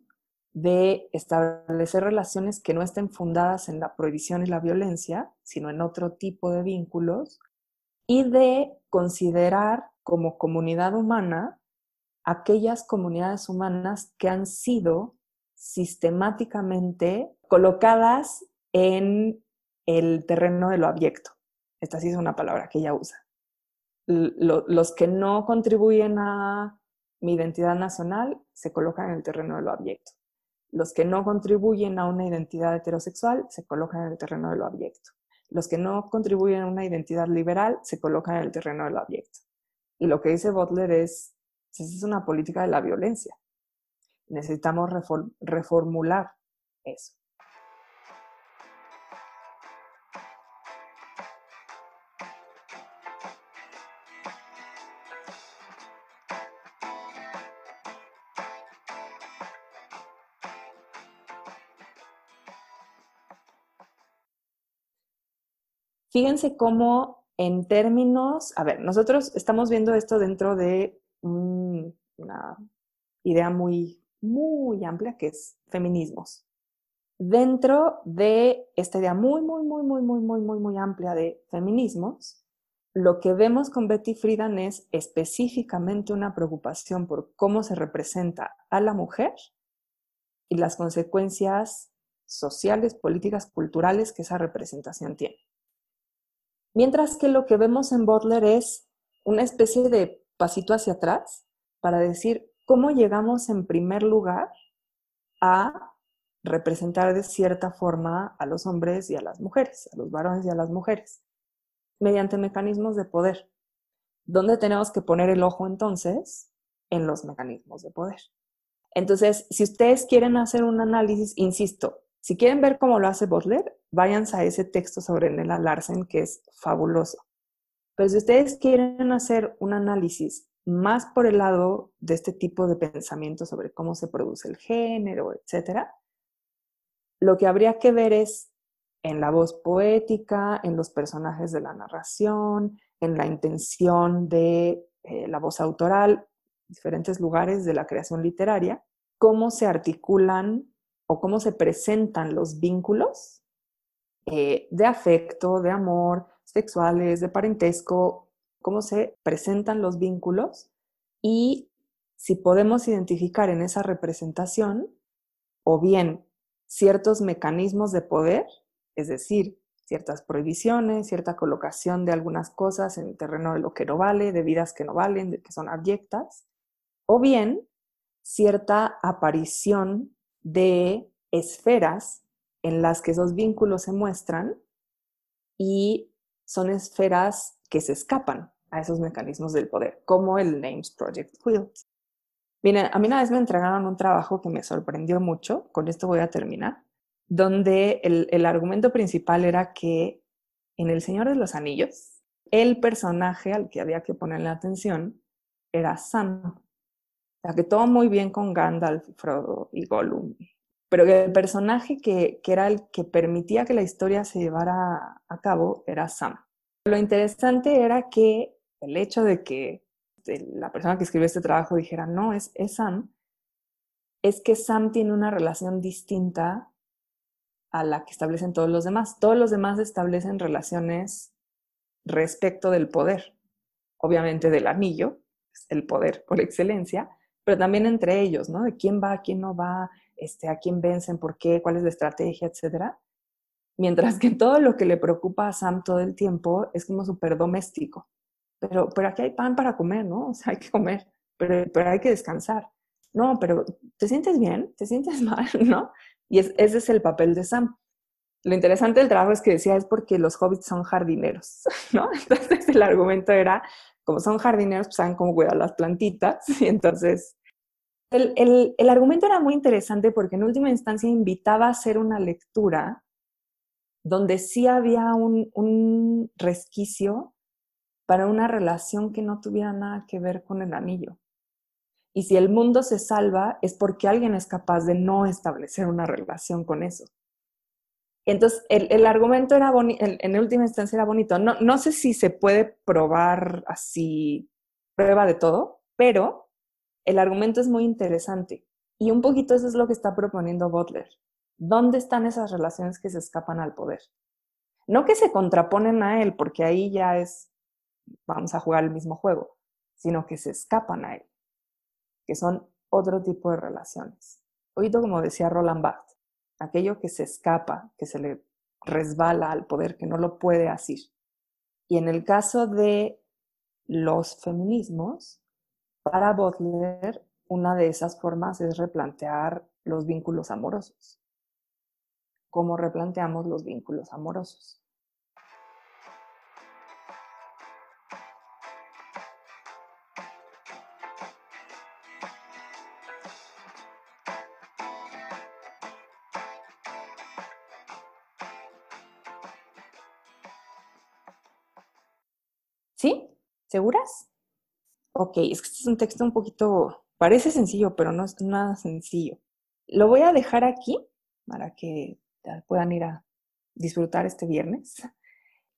de establecer relaciones que no estén fundadas en la prohibición y la violencia, sino en otro tipo de vínculos, y de considerar como comunidad humana aquellas comunidades humanas que han sido sistemáticamente colocadas en el terreno de lo abyecto. Esta sí es una palabra que ella usa. los que no contribuyen a mi identidad nacional se colocan en el terreno de lo abyecto. Los que no contribuyen a una identidad heterosexual se colocan en el terreno de lo abyecto. Los que no contribuyen a una identidad liberal se colocan en el terreno de lo abyecto. Y lo que dice Butler es, esa es una política de la violencia. Necesitamos reformular eso. Fíjense cómo en términos, a ver, nosotros estamos viendo esto dentro de una idea muy, muy amplia que es feminismos. Dentro de esta idea muy, muy, muy, muy, muy, muy, muy, muy amplia de feminismos, lo que vemos con Betty Friedan es específicamente una preocupación por cómo se representa a la mujer y las consecuencias sociales, políticas, culturales que esa representación tiene. Mientras que lo que vemos en Butler es una especie de pasito hacia atrás para decir cómo llegamos en primer lugar a representar de cierta forma a los hombres y a las mujeres, a los varones y a las mujeres, mediante mecanismos de poder. ¿Dónde tenemos que poner el ojo entonces? En los mecanismos de poder. Entonces, si ustedes quieren hacer un análisis, insisto, si quieren ver cómo lo hace Butler, váyanse a ese texto sobre Nella Larsen, que es fabuloso. Pero si ustedes quieren hacer un análisis más por el lado de este tipo de pensamiento sobre cómo se produce el género, etc., lo que habría que ver es en la voz poética, en los personajes de la narración, en la intención de eh, la voz autoral, diferentes lugares de la creación literaria, cómo se articulan o cómo se presentan los vínculos eh, de afecto, de amor, sexuales, de parentesco, cómo se presentan los vínculos y si podemos identificar en esa representación o bien ciertos mecanismos de poder, es decir, ciertas prohibiciones, cierta colocación de algunas cosas en el terreno de lo que no vale, de vidas que no valen, de que son abyectas, o bien cierta aparición de esferas en las que esos vínculos se muestran y son esferas que se escapan a esos mecanismos del poder, como el Names Project Quilt. Miren, a mí una vez me entregaron un trabajo que me sorprendió mucho, con esto voy a terminar, donde el, el argumento principal era que en El Señor de los Anillos, el personaje al que había que ponerle atención era Sam, sea, que todo muy bien con Gandalf, Frodo y Gollum. Pero el personaje que, que era el que permitía que la historia se llevara a cabo era Sam. Lo interesante era que el hecho de que la persona que escribió este trabajo dijera, no, es, es Sam, es que Sam tiene una relación distinta a la que establecen todos los demás. Todos los demás establecen relaciones respecto del poder, obviamente del anillo, el poder por excelencia, pero también entre ellos, ¿no? De quién va, quién no va, este, a quién vencen, por qué, cuál es la estrategia, etcétera. Mientras que todo lo que le preocupa a Sam todo el tiempo es como súper doméstico. Pero, pero aquí hay pan para comer, ¿no? O sea, hay que comer, pero, pero hay que descansar. No, pero ¿te sientes bien? ¿Te sientes mal? ¿No? Y ese es el papel de Sam. Lo interesante del trabajo es que decía es porque los hobbits son jardineros, ¿no? Entonces el argumento era, como son jardineros, pues saben cómo cuidar las plantitas. Y entonces el, el, el argumento era muy interesante porque en última instancia invitaba a hacer una lectura donde sí había un, un resquicio para una relación que no tuviera nada que ver con el anillo. Y si el mundo se salva es porque alguien es capaz de no establecer una relación con eso. Entonces, el, el argumento era bonito, en última instancia era bonito. No, no sé si se puede probar así, prueba de todo, pero el argumento es muy interesante. Y un poquito eso es lo que está proponiendo Butler. ¿Dónde están esas relaciones que se escapan al poder? No que se contraponen a él, porque ahí ya es, vamos a jugar el mismo juego, sino que se escapan a él que son otro tipo de relaciones. Oído como decía Roland Barthes, aquello que se escapa, que se le resbala al poder, que no lo puede hacer. Y en el caso de los feminismos, para Butler, una de esas formas es replantear los vínculos amorosos. ¿Cómo replanteamos los vínculos amorosos? ¿Seguras? Ok, es que este es un texto un poquito, parece sencillo, pero no es nada sencillo. Lo voy a dejar aquí para que puedan ir a disfrutar este viernes.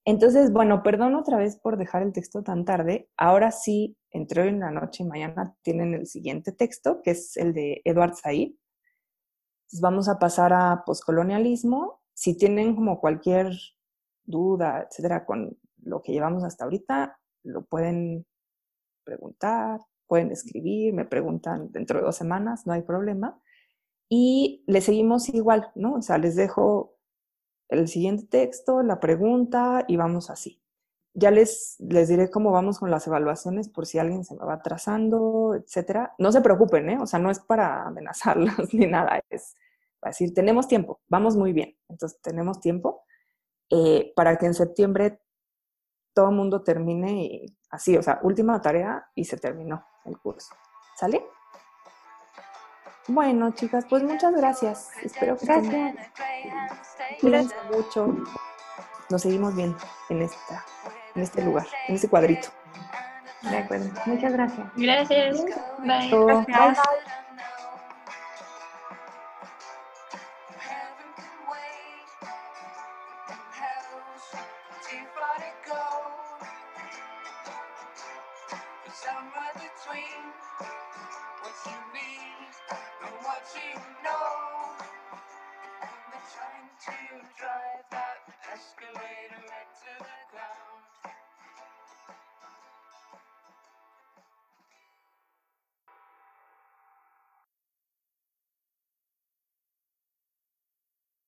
Entonces, bueno, perdón otra vez por dejar el texto tan tarde. Ahora sí, entre hoy en la noche y mañana tienen el siguiente texto, que es el de Edward Said. Entonces, vamos a pasar a poscolonialismo. Si tienen como cualquier duda, etcétera, con lo que llevamos hasta ahorita, lo pueden preguntar, pueden escribir, me preguntan dentro de dos semanas, no hay problema. Y le seguimos igual, ¿no? O sea, les dejo el siguiente texto, la pregunta y vamos así. Ya les, les diré cómo vamos con las evaluaciones por si alguien se me va atrasando, etcétera. No se preocupen, ¿eh? O sea, no es para amenazarlos ni nada, es para decir, tenemos tiempo, vamos muy bien. Entonces, tenemos tiempo eh, para que en septiembre todo el mundo termine y así, o sea, última tarea y se terminó el curso. ¿Sale? Bueno, chicas, pues muchas gracias. Espero que gracias. Cuídense mucho. Nos seguimos viendo en esta, en este lugar, en este cuadrito. De acuerdo. Muchas gracias. Gracias. Bye. Bye.